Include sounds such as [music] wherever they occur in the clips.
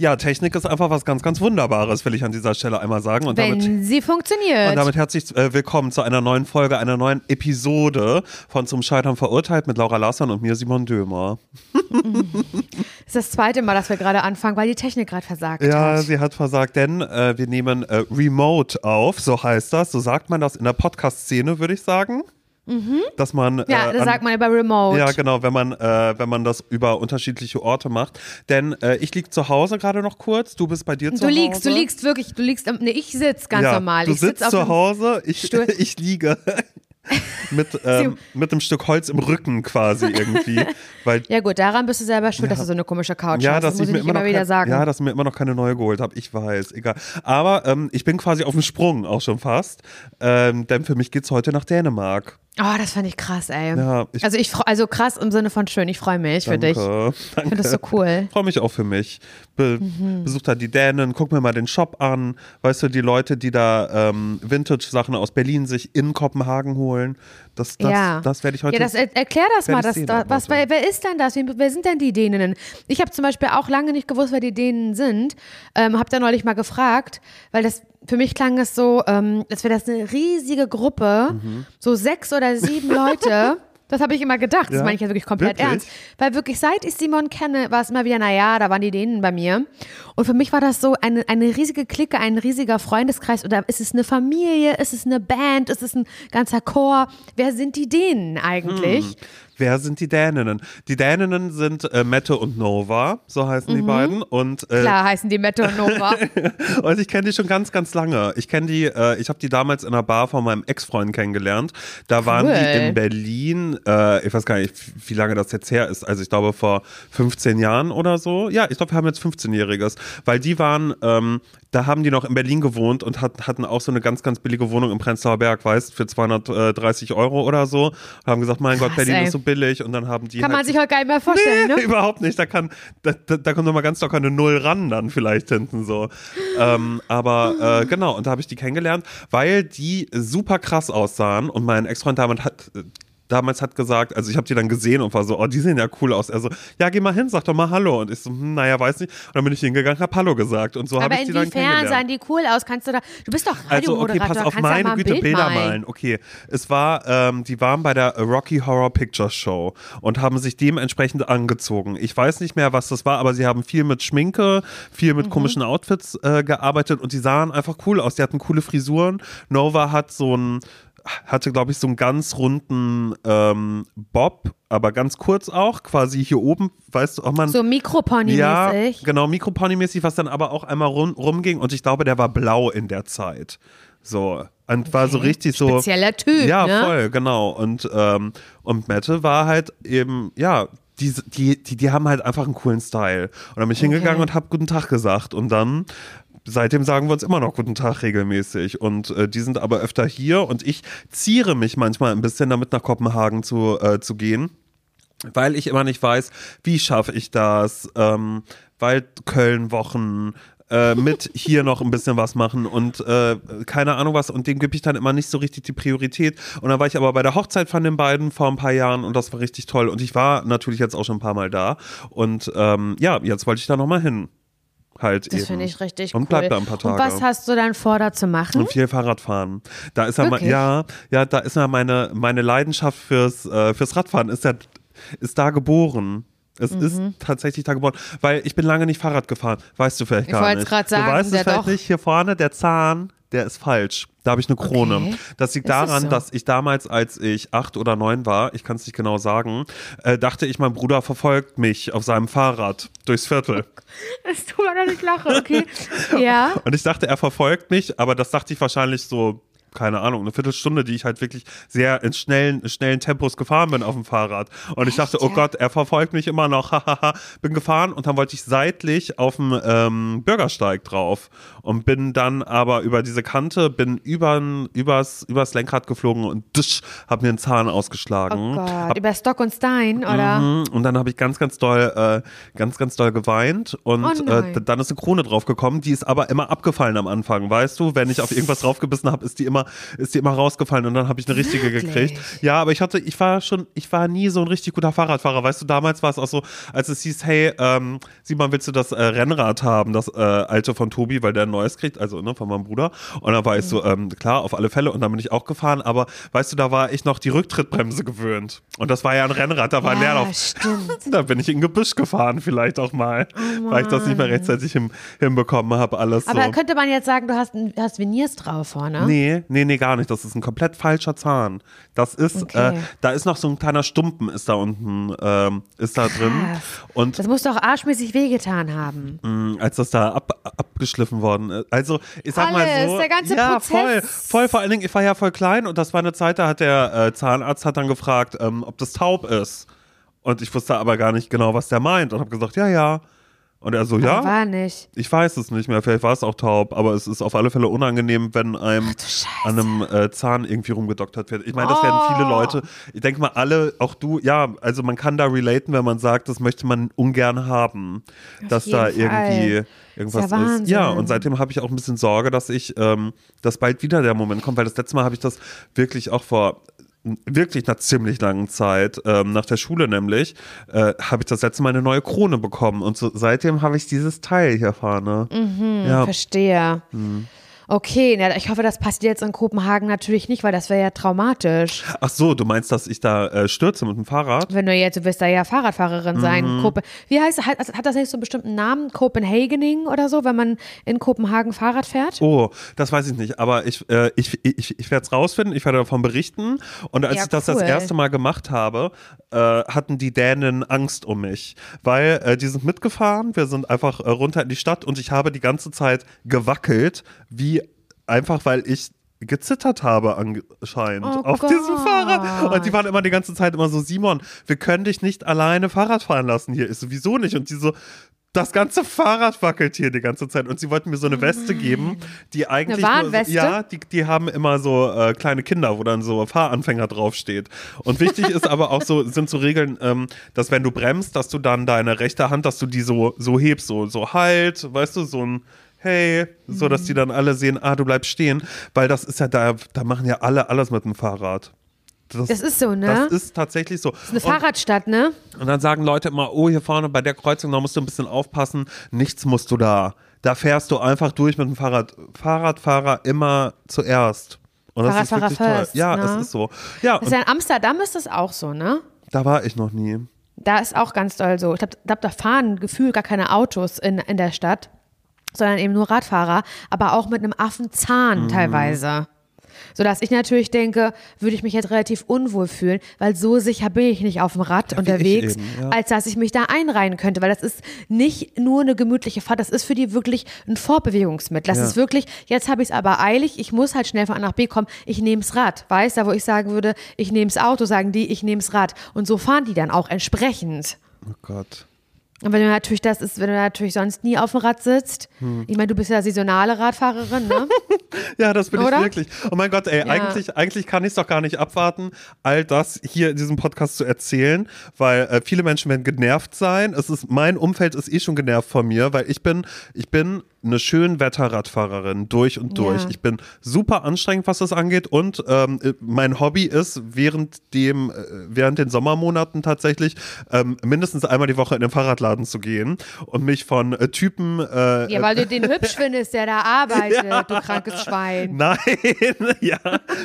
Ja, Technik ist einfach was ganz, ganz Wunderbares, will ich an dieser Stelle einmal sagen. Und Wenn damit, sie funktioniert. und damit herzlich äh, willkommen zu einer neuen Folge, einer neuen Episode von Zum Scheitern verurteilt mit Laura Lassern und mir, Simon Dömer. das [laughs] ist das zweite Mal, dass wir gerade anfangen, weil die Technik gerade versagt Ja, hat. sie hat versagt, denn äh, wir nehmen äh, Remote auf, so heißt das. So sagt man das in der Podcast-Szene, würde ich sagen. Dass man. Mhm. Ja, äh, das an- sagt man über Remote. Ja, genau, wenn man, äh, wenn man das über unterschiedliche Orte macht. Denn äh, ich liege zu Hause gerade noch kurz, du bist bei dir zu Du Hause. liegst, du liegst wirklich, du liegst, nee, ich sitze ganz ja, normal. Du ich sitz sitzt auf zu Hause, ich, Stuhl. [laughs] ich liege. [laughs] mit, ähm, mit einem Stück Holz im Rücken quasi irgendwie. [laughs] Weil Ja gut, daran bist du selber schuld, dass du so eine komische Couch ja, hast. Das muss ich mir immer, immer wieder kein, sagen. ja, dass ich mir immer noch keine neue geholt habe. Ich weiß, egal. Aber ähm, ich bin quasi auf dem Sprung auch schon fast, ähm, denn für mich geht's heute nach Dänemark. Oh, das fand ich krass, ey. Ja, ich- also ich also krass im Sinne von schön, ich freue mich für dich. Danke, Ich danke. finde das so cool. Freue mich auch für mich. Be Mhm. Besuch da die Dänen, guck mir mal den Shop an. Weißt du, die Leute, die da ähm, Vintage-Sachen aus Berlin sich in Kopenhagen holen. Das, das, ja. das werde ich heute Ja, das, er, erklär das mal. ich Das, da, was, wer, wer ist denn das? Wer, sind denn die Däninnen? Ich habe zum Beispiel auch lange nicht gewusst, wer die Dänen sind. Ähm, habe da neulich mal gefragt, weil das für mich klang es so, ähm, als wäre das eine riesige Gruppe, Mhm. so sechs oder sieben [laughs] Leute. Das habe ich immer gedacht. Das Ja? meine ich ja wirklich komplett Wirklich? ernst. Weil wirklich, seit ich Simon kenne, war es immer wieder, naja, da waren die Dänen bei mir. Und für mich war das so eine, eine riesige Clique, ein riesiger Freundeskreis. Oder ist es eine Familie? Ist es eine Band? Ist es ein ganzer Chor? Wer sind die Dänen eigentlich? Hm. Wer sind die Däninnen? Die Däninnen sind äh, Mette und Nova, so heißen die beiden. Und, äh, Mhm. Klar heißen die Mette und Nova. [laughs] und ich kenne die schon ganz, ganz lange. Ich kenne die, äh, ich habe die damals in einer Bar von meinem Ex-Freund kennengelernt. Da waren die in Berlin, äh, ich weiß gar nicht, wie lange das jetzt her ist. Also ich glaube vor 15 Jahren oder so. Ja, ich glaube, wir haben jetzt 15-Jähriges. Weil die waren, ähm, da haben die noch in Berlin gewohnt und hat, hatten auch so eine ganz, ganz billige Wohnung im Prenzlauer Berg, weißt für 230 Euro oder so. Und haben gesagt, mein Gott, Krass, Berlin ey. ist so billig. Und dann haben die Kann halt man sich heute gar nicht mehr vorstellen, Nee, ne? [laughs] überhaupt nicht. Da kann, da, da, da kommt nochmal ganz locker eine Null ran dann vielleicht hinten so. Ähm, aber äh, genau, und da habe ich die kennengelernt, weil die super krass aussahen und mein Ex-Freund damals hat damals hat gesagt, also ich habe die dann gesehen und war so, oh, die sehen ja cool aus. Er so, ja, geh mal hin, sag doch mal Hallo. Und ich so, hm, naja, weiß nicht. Und dann bin ich hingegangen, hab Hallo gesagt. Und so habe Aber ich die dann inwiefern kennengelernt. sahen die cool aus? Kannst du da, du bist doch Also, okay, Radiomoderator, pass auf, meine ein Güte, Bild Bilder malen. malen. Okay, es war, ähm, die waren bei der Rocky Horror Picture Show und haben sich dementsprechend angezogen. Ich weiß nicht mehr, was das war, aber sie haben viel mit Schminke, viel Mhm. mit komischen Outfits äh, gearbeitet und die sahen einfach cool aus. Die hatten coole Frisuren. Nova hat so ein hatte, glaube ich, so einen ganz runden ähm, Bob, aber ganz kurz auch, quasi hier oben, weißt du, ob man So ja, Mikropony-mäßig. genau, Mikropony-mäßig, was dann aber auch einmal rum, rumging und ich glaube, der war blau in der Zeit. So. Und war so Okay. richtig so. Spezieller Typ, Ja, ne? voll, genau. Und, ähm, und Mette war halt eben, ja, die, die, die, die haben halt einfach einen coolen Style. Und dann bin ich hingegangen und hab Guten Tag gesagt. Und dann, seitdem sagen wir uns immer noch Guten Tag regelmäßig. Und äh, die sind aber öfter hier und ich ziere mich manchmal ein bisschen damit nach Kopenhagen zu, äh, zu gehen weil ich immer nicht weiß, wie schaffe ich das, ähm, weil Köln-Wochen, äh, mit [laughs] hier noch ein bisschen was machen und äh, keine Ahnung was und dem gebe ich dann immer nicht so richtig die Priorität und dann war ich aber bei der Hochzeit von den beiden vor ein paar Jahren und das war richtig toll und ich war natürlich jetzt auch schon ein paar Mal da und ähm, ja, jetzt wollte ich da nochmal hin. Halt Das finde ich richtig und cool. bleib da ein paar Tage. Und was hast du dann vor, da zu machen? Und viel Fahrrad fahren. Da ist ja, Wirklich? ja, ja, da ist ja meine, meine Leidenschaft fürs, äh, fürs Radfahren ist ja, ist da geboren. Es Mhm. ist tatsächlich da geboren, weil ich bin lange nicht Fahrrad gefahren. Weißt du vielleicht Ich gar nicht. grad sagen, du weißt es vielleicht doch. nicht. Hier vorne der Zahn, der ist falsch. Da habe ich eine Krone. Okay. Das liegt daran, so? dass ich damals, als ich acht oder neun war, ich kann es nicht genau sagen, äh, dachte ich, mein Bruder verfolgt mich auf seinem Fahrrad durchs Viertel. [laughs] Es tut mir leid, ich lache, okay. ja. [laughs] Und ich dachte, er verfolgt mich, aber das dachte ich wahrscheinlich so, keine Ahnung, eine Viertelstunde, die ich halt wirklich sehr in schnellen, schnellen Tempos gefahren bin auf dem Fahrrad. Und ich dachte, oh? Gott, er verfolgt mich immer noch, [laughs] hahaha. bin gefahren und dann wollte ich seitlich auf dem ähm, Bürgersteig drauf und bin dann aber über diese Kante, bin übern, übers, übers Lenkrad geflogen und dusch, hab mir einen Zahn ausgeschlagen. Oh Gott, Hab über Stock und Stein, oder? Mhm, Und dann habe ich ganz, ganz doll, äh, ganz, ganz doll geweint und Oh äh, dann ist eine Krone draufgekommen, die ist aber immer abgefallen am Anfang, weißt du? Wenn ich auf irgendwas draufgebissen habe, ist die immer immer, ist die immer rausgefallen und dann habe ich eine richtige Wirklich? gekriegt. Ja, aber ich hatte, ich war schon, ich war nie so ein richtig guter Fahrradfahrer. Weißt du, damals war es auch so, als es hieß, hey, ähm, Simon, willst du das äh, Rennrad haben, das äh, alte von Tobi, weil der ein neues kriegt, also ne, von meinem Bruder. Und dann war ich so, ähm, klar, auf alle Fälle. Und dann bin ich auch gefahren, aber weißt du, da war ich noch die Rücktrittbremse gewöhnt. Und das war ja ein Rennrad, da war ein Ja, Leerlauf. stimmt. [laughs] Da bin ich in Gebüsch gefahren, vielleicht auch mal, weil ich das nicht mehr rechtzeitig hin, hinbekommen habe, alles Aber so. könnte man jetzt sagen, du hast, hast Veneers drauf vorne? Nee, nee, nee, gar nicht. Das ist ein komplett falscher Zahn. Das ist, Okay. äh, da ist noch so ein kleiner Stumpen, ist da unten, ähm, ist da drin. Krass. Und Das muss doch arschmäßig wehgetan haben. mh, als das da ab, abgeschliffen worden ist. Also, ich sag mal Alles, so. der ganze ja, Prozess. voll, voll. Vor allen Dingen, ich war ja voll klein und das war eine Zeit, da hat der äh, Zahnarzt hat dann gefragt, ähm, ob das taub ist. Und ich wusste aber gar nicht genau, was der meint und habe gesagt, ja, ja. Und er so, ja. War nicht. Ich weiß es nicht mehr, vielleicht war es auch taub, aber es ist auf alle Fälle unangenehm, wenn einem Scheiße. an einem äh, Zahn irgendwie rumgedoktert wird. Ich meine, das werden viele Oh. Leute, ich denke mal alle, auch du, ja, also man kann da relaten, wenn man sagt, das möchte man ungern haben, dass da Fall. irgendwie irgendwas Ist ja ist. Ja, und seitdem habe ich auch ein bisschen Sorge, dass ich, ähm, dass bald wieder der Moment kommt, weil das letzte Mal habe ich das wirklich auch vor wirklich einer ziemlich langen Zeit, ähm, nach der Schule nämlich, äh, habe ich das letzte Mal eine neue Krone bekommen und so, seitdem habe ich dieses Teil hier vorne. Mhm. ja. Verstehe. Hm. Okay, na, ich hoffe, das passiert jetzt in Kopenhagen natürlich nicht, weil das wäre ja traumatisch. Ach so, du meinst, dass ich da äh, stürze mit dem Fahrrad? Wenn du jetzt, du wirst da ja Fahrradfahrerin sein. Mhm. Kope Wie heißt hat, hat das nicht so einen bestimmten Namen? Copenhagening oder so, wenn man in Kopenhagen Fahrrad fährt? Oh, das weiß ich nicht, aber ich, äh, ich, ich, ich werde es rausfinden, ich werde davon berichten. Und als Ja, ich das das cool. erste Mal gemacht habe, äh, hatten die Dänen Angst um mich, weil äh, die sind mitgefahren, wir sind einfach äh, runter in die Stadt und ich habe die ganze Zeit gewackelt, wie einfach, weil ich gezittert habe anscheinend Oh auf Gott. diesem Fahrrad. Und die waren immer die ganze Zeit immer so, Simon, wir können dich nicht alleine Fahrrad fahren lassen hier. Ist sowieso nicht. Und die so, das ganze Fahrrad wackelt hier die ganze Zeit. Und sie wollten mir so eine Weste geben, die eigentlich. Eine nur Warnweste? ja, die, die haben immer so äh, kleine Kinder, wo dann so Fahranfänger draufsteht. Und wichtig ist aber auch so, sind so Regeln, ähm, dass wenn du bremst, dass du dann deine rechte Hand, dass du die so, so hebst, so, so halt, weißt du, so ein Hey, so dass die dann alle sehen, ah, du bleibst stehen, weil das ist ja da, da machen ja alle alles mit dem Fahrrad. Das ist so, ne? Das ist tatsächlich so. Das ist eine Fahrradstadt, ne? Und dann sagen Leute immer, oh, hier vorne bei der Kreuzung, da musst du ein bisschen aufpassen. Nichts musst du da. Da fährst du einfach durch mit dem Fahrrad. Fahrradfahrer immer zuerst. Und das ist Fahrradfahrer wirklich toll. first, Ja, ne? es ist so. Ja, Das ist und ja in Amsterdam ist das auch so, ne? da war ich noch nie. Da ist auch ganz doll so. Ich glaube, glaub, da fahren gefühlt gar keine Autos in, in der Stadt, sondern eben nur Radfahrer, aber auch mit einem Mhm. Affenzahn teilweise. Sodass ich natürlich denke, würde ich mich jetzt relativ unwohl fühlen, weil so sicher bin ich nicht auf dem Rad unterwegs, eben, ja. als dass ich mich da einreihen könnte. Weil das ist nicht nur eine gemütliche Fahrt, das ist für die wirklich ein Fortbewegungsmittel. Das Ja. ist wirklich, jetzt habe ich es aber eilig, ich muss halt schnell von A nach B kommen, ich nehm's Rad. Weißt du, wo ich sagen würde, ich nehm's Auto, sagen die, ich nehm's Rad. Und so fahren die dann auch entsprechend. Oh Gott. Und wenn du natürlich das ist, wenn du natürlich sonst nie auf dem Rad sitzt, Hm. ich meine, du bist ja saisonale Radfahrerin, ne? [laughs] Ja, das bin Oder? ich wirklich. Oh mein Gott, ey, eigentlich, eigentlich kann ich es doch gar nicht abwarten, all das hier in diesem Podcast zu erzählen, weil äh, viele Menschen werden genervt sein. Es ist, mein Umfeld ist eh schon genervt von mir, weil ich bin, ich bin eine Schönwetter-Radfahrerin durch und durch. Ja. Ich bin super anstrengend, was das angeht und ähm, äh, mein Hobby ist während dem, äh, während den Sommermonaten tatsächlich ähm, mindestens einmal die Woche in den Fahrradladen zu gehen und mich von äh, Typen äh, Ja, weil du den hübsch [laughs] findest, der da arbeitet, du krankes Schwein. Nein, [laughs] ja,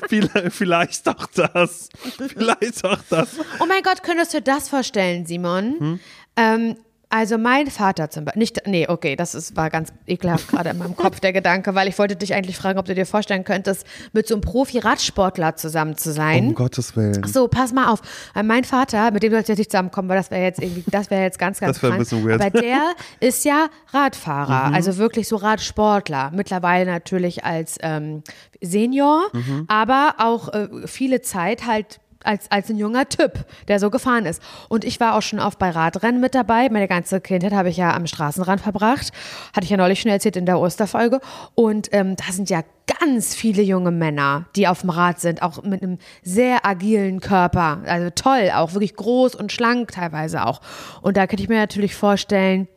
vielleicht, vielleicht doch das. Vielleicht doch das. Oh mein Gott, könntest du das vorstellen, Simon? Hm? Ähm, also mein Vater zum Beispiel, nicht, nee, okay, das ist, war ganz ekelhaft gerade in meinem Kopf der Gedanke, weil ich wollte dich eigentlich fragen, ob du dir vorstellen könntest, mit so einem Profi-Radsportler zusammen zu sein. Um Gottes Willen. Ach so, pass mal auf. Weil Mein Vater, mit dem du jetzt nicht zusammenkommen, weil das wäre jetzt irgendwie, das wäre jetzt ganz, [laughs] ganz Das wär ein bisschen weird. Mhm. Aber der ist ja Radfahrer, also wirklich so Radsportler. Mittlerweile natürlich als ähm, Senior, Mhm. aber auch äh, viele Zeit halt als, als ein junger Typ, der so gefahren ist. Und ich war auch schon oft bei Radrennen mit dabei. Meine ganze Kindheit habe ich ja am Straßenrand verbracht. Hatte ich ja neulich schon erzählt in der Osterfolge. Und ähm, da sind ja ganz viele junge Männer, die auf dem Rad sind, auch mit einem sehr agilen Körper. Also toll, auch wirklich groß und schlank teilweise auch. Und da könnte ich mir natürlich vorstellen,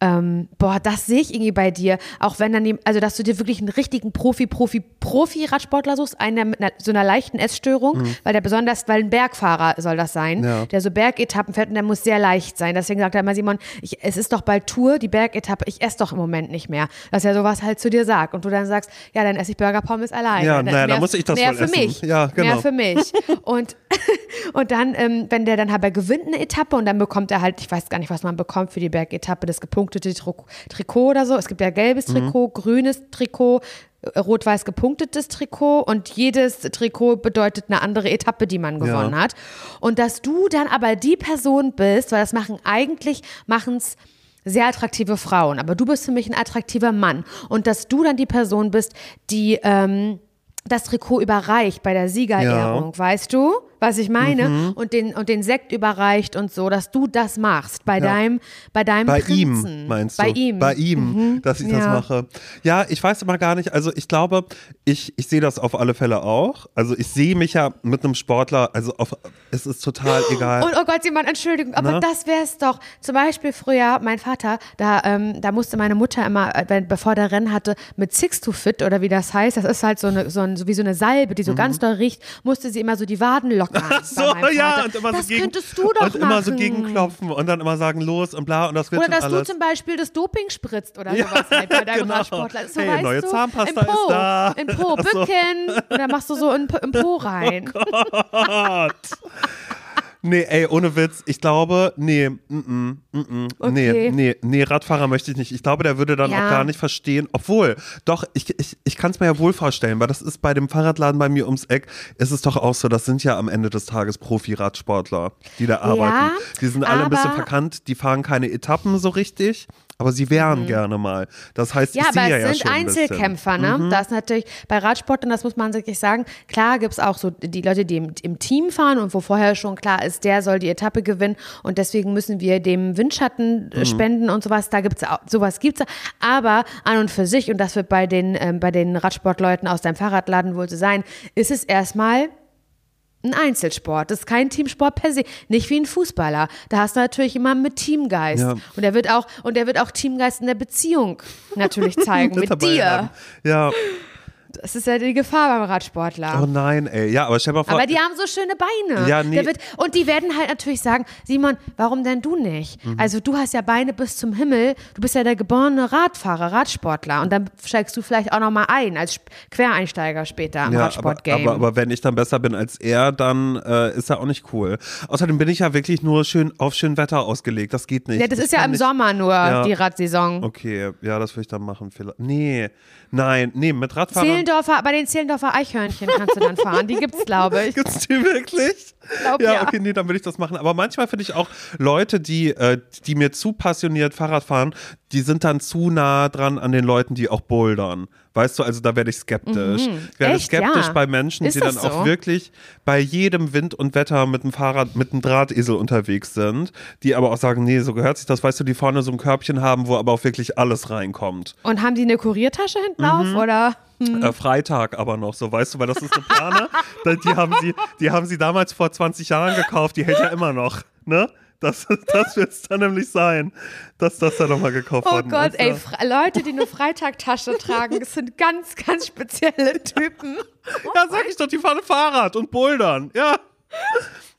ähm, boah, das sehe ich irgendwie bei dir. Auch wenn dann, also dass du dir wirklich einen richtigen Profi, Profi, Profi-Radsportler suchst, einer mit einer, so einer leichten Essstörung, weil der besonders, weil ein Bergfahrer soll das sein, Mhm. Ja. der so Bergetappen fährt und der muss sehr leicht sein. Deswegen sagt er immer, Simon, ich, es ist doch bald Tour, die Bergetappe, ich esse doch im Moment nicht mehr. Dass er sowas halt zu dir sagt und du dann sagst, ja, dann esse ich Burger Pommes alleine. Ja, naja, mehr, dann muss ich das mehr wohl für essen. mich. Ja, genau. Mehr für mich. [laughs] Und, [laughs] und dann, ähm, wenn der dann aber gewinnt eine Etappe und dann bekommt er halt, ich weiß gar nicht, was man bekommt für die Bergetappe, das gepunktete Trikot oder so. Es gibt ja gelbes Mhm. Trikot, grünes Trikot, äh, rot-weiß gepunktetes Trikot und jedes Trikot bedeutet eine andere Etappe, die man gewonnen Ja. hat. Und dass du dann aber die Person bist, weil das machen eigentlich, machen es sehr attraktive Frauen, aber du bist für mich ein attraktiver Mann. Und dass du dann die Person bist, die ähm, das Trikot überreicht bei der Siegerehrung, weißt du, was ich meine? Mhm. Und, den, und den Sekt überreicht und so, dass du das machst bei deinem, bei deinem Bei Prinzen. ihm, meinst du? Bei ihm. Mhm. Bei ihm, dass ich das Ja. mache. Ja, ich weiß immer gar nicht. Also ich glaube, ich, ich sehe das auf alle Fälle auch. Also ich sehe mich ja mit einem Sportler, also auf, es ist total [gasps] egal. Und oh Gott, Simon, Entschuldigung, aber Ne? das wäre es doch. Zum Beispiel früher, mein Vater, da, ähm, da musste meine Mutter immer, äh, wenn, bevor der Rennen hatte, mit Six to Fit oder wie das heißt, das ist halt so, eine, so, ein, so wie so eine Salbe, die so ganz doll riecht, musste sie immer so die Waden Mhm. [laughs] Ach so, ja, und immer das so gegen, könntest du doch und immer so machen. gegenklopfen und dann immer sagen los und bla und das wird Oder dass alles. du zum Beispiel das Doping spritzt oder Ja, sowas halt bei deinem [laughs] genau. Radsportler. So, Hey, weißt neue du, Zahnpasta im Po, ist da. In Po, [laughs] Ach so. bücken. Und dann machst du so in, im Po rein. Gott. Nee, ey, ohne Witz, ich glaube, nee, mm, mm, mm, mm, nee, Okay. nee, nee, Radfahrer möchte ich nicht. Ich glaube, der würde dann Ja. auch gar nicht verstehen, obwohl, doch, ich, ich, ich kann es mir ja wohl vorstellen, weil das ist bei dem Fahrradladen bei mir ums Eck, ist es doch auch so, das sind ja am Ende des Tages Profi-Radsportler, die da arbeiten. die sind alle ein bisschen verkannt, die fahren keine Etappen so richtig, aber sie wären gerne mal. Das heißt, Mhm. Ja, ich aber es ja sind schon ein bisschen. Mhm. Einzelkämpfer, ne? Das ist natürlich bei Radsportlern, das muss man wirklich sagen. Klar gibt es auch so die Leute, die im, im Team fahren und wo vorher schon klar ist, der soll die Etappe gewinnen und deswegen müssen wir dem Windschatten Mhm. äh, spenden und sowas. Da gibt's auch, sowas gibt's. Aber an und für sich, und das wird bei den, ähm, bei den Radsportleuten aus deinem Fahrradladen wohl so sein, ist es erstmal ein Einzelsport. Das ist kein Teamsport per se. Nicht wie ein Fußballer. Da hast du natürlich immer mit Teamgeist. Ja. Und der wird auch, und der wird auch Teamgeist in der Beziehung natürlich [laughs] zeigen. Mit dir. haben. Ja, Das ist ja die Gefahr beim Radsportler. oh nein, ey, ja, aber stell mal vor, Aber die haben so schöne Beine. Ja, nee. Wird, und die werden halt natürlich sagen, Simon, warum denn du nicht? Mhm. Also du hast ja Beine bis zum Himmel, du bist ja der geborene Radfahrer, Radsportler und dann steigst du vielleicht auch nochmal ein als Quereinsteiger später im Ja, aber, Radsportgame. aber, aber wenn ich dann besser bin als er, dann äh, ist er auch nicht cool. Außerdem bin ich ja wirklich nur schön auf schön Wetter ausgelegt. Das geht nicht. ja, das Ich ist ja im nicht- Sommer nur Ja. die Radsaison. Okay, ja, das würde ich dann machen. Vielleicht. Nee, nein, nee, mit Radfahrern. Zehlendorfer, bei den Zehlendorfer Eichhörnchen kannst du dann fahren. Die gibt's, glaube ich. Gibt's die wirklich? Glaub, ja, ja. okay, nee, dann würde ich das machen. Aber manchmal finde ich auch Leute, die, äh, die mir zu passioniert Fahrrad fahren, die sind dann zu nah dran an den Leuten, die auch bouldern. Weißt du, also da werde ich skeptisch. Ich werde Mhm. Echt? skeptisch Ja. bei Menschen, Ist die dann das auch so? wirklich bei jedem Wind und Wetter mit dem Fahrrad, mit dem Drahtesel unterwegs sind, die aber auch sagen, nee, so gehört sich das, weißt du, die vorne so ein Körbchen haben, wo aber auch wirklich alles reinkommt. Und haben die eine Kuriertasche hinten Mhm. auf? Oder? Äh, Freitag aber noch, so weißt du, weil das ist eine Plane. [laughs] Die, haben sie, die haben sie damals vor 20 Jahren gekauft, die hält ja immer noch. Ne? Das, das wird es dann nämlich sein, dass das da nochmal gekauft Oh worden Gott, ist. ey, ja. Leute, die eine Freitagtasche tragen, das sind ganz, ganz spezielle Typen. ja, sag ich doch, die fahren Fahrrad und bouldern. Ja.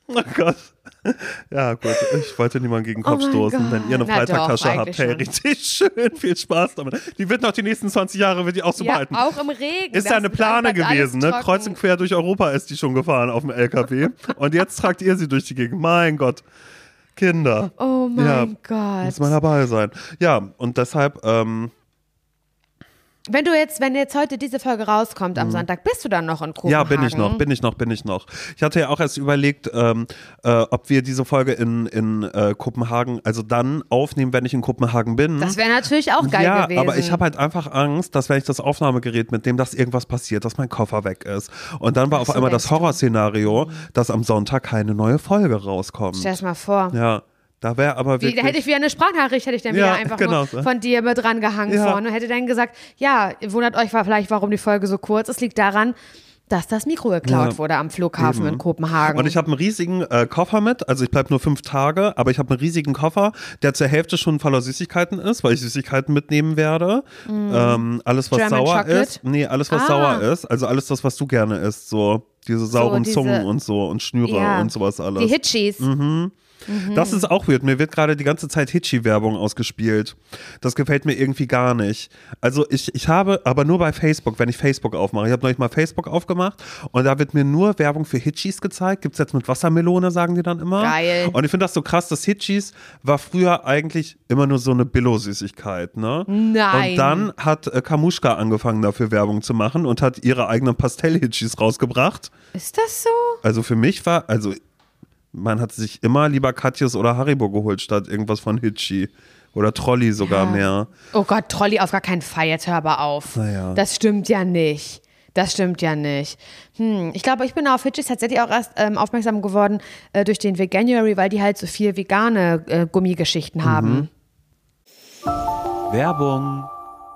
Oh Gott. [laughs] Ja, gut. Ich wollte niemanden gegen den Kopf Oh stoßen. Wenn ihr eine Freitagtasche habt, hey, schon. richtig [laughs] schön. Viel Spaß damit. Die wird noch die nächsten 20 Jahre, wird die auch so Ja, behalten. auch im Regen. Ist ja eine Plane alles gewesen, ne? trocken. Kreuz und quer durch Europa ist die schon gefahren auf dem LKW. Und jetzt tragt ihr sie durch die Gegend. Mein Gott. Kinder. Oh mein Ja, Gott. Muss man dabei sein. Ja, und deshalb, ähm, Wenn du jetzt, wenn jetzt heute diese Folge rauskommt am Sonntag, bist du dann noch in Kopenhagen? Mhm. ja, bin ich noch, bin ich noch, bin ich noch. Ich hatte ja auch erst überlegt, ähm, äh, ob wir diese Folge in, in äh, Kopenhagen, also dann aufnehmen, wenn ich in Kopenhagen bin. Das wäre natürlich auch geil ja, gewesen. aber ich habe halt einfach Angst, dass wenn ich das Aufnahmegerät mitnehme, dass irgendwas passiert, dass mein Koffer weg ist. Und dann war auf einmal das? Horrorszenario, dass am Sonntag keine neue Folge rauskommt. Stell dir mal vor. Ja, da wäre aber Wie, wirklich. da hätte ich wieder eine Sprachnachricht, hätte ich dann Ja, wieder einfach genau nur so. von dir mit dran gehangen Ja. vorne und hätte dann gesagt, ja, wundert euch vielleicht, warum die Folge so kurz ist. Liegt daran, dass das Mikro geklaut Ja, wurde am Flughafen in Kopenhagen. Und ich habe einen riesigen äh, Koffer mit, also ich bleibe nur fünf Tage, aber ich habe einen riesigen Koffer, der zur Hälfte schon voller Süßigkeiten ist, weil ich Süßigkeiten mitnehmen werde. Ähm, alles, was Mm. German sauer Chocolate? ist. Nee, alles, was Ah. sauer ist. Also alles das, was du gerne isst. So diese sauren diese- Zungen und so und Schnüre ja, und sowas alles. Die Hitchis. Das ist auch weird. Mir wird gerade die ganze Zeit Hitchy-Werbung ausgespielt. Das gefällt mir irgendwie gar nicht. Also ich, ich habe, aber nur bei Facebook, wenn ich Facebook aufmache. Ich habe neulich mal Facebook aufgemacht und da wird mir nur Werbung für Hitchis gezeigt. Gibt es jetzt mit Wassermelone, sagen die dann immer. Geil. Und ich finde das so krass, dass Hitchis war früher eigentlich immer nur so eine Billo-Süßigkeit, ne? Nein. Und dann hat äh, Kamuschka angefangen dafür Werbung zu machen und hat ihre eigenen Pastell-Hitchis rausgebracht. Ist das so? Also für mich war, also man hat sich immer lieber Katjes oder Haribo geholt, statt irgendwas von Hitchi. Oder Trolli sogar Ja. mehr. Oh Gott, Trolli auf gar keinen Fall, jetzt hör aber auf. Naja. Das stimmt ja nicht. Das stimmt ja nicht. Hm, ich glaube, ich bin auf Hitchis tatsächlich auch erst ähm, aufmerksam geworden äh, durch den Veganuary, weil die halt so viel vegane äh, Gummigeschichten haben. Werbung.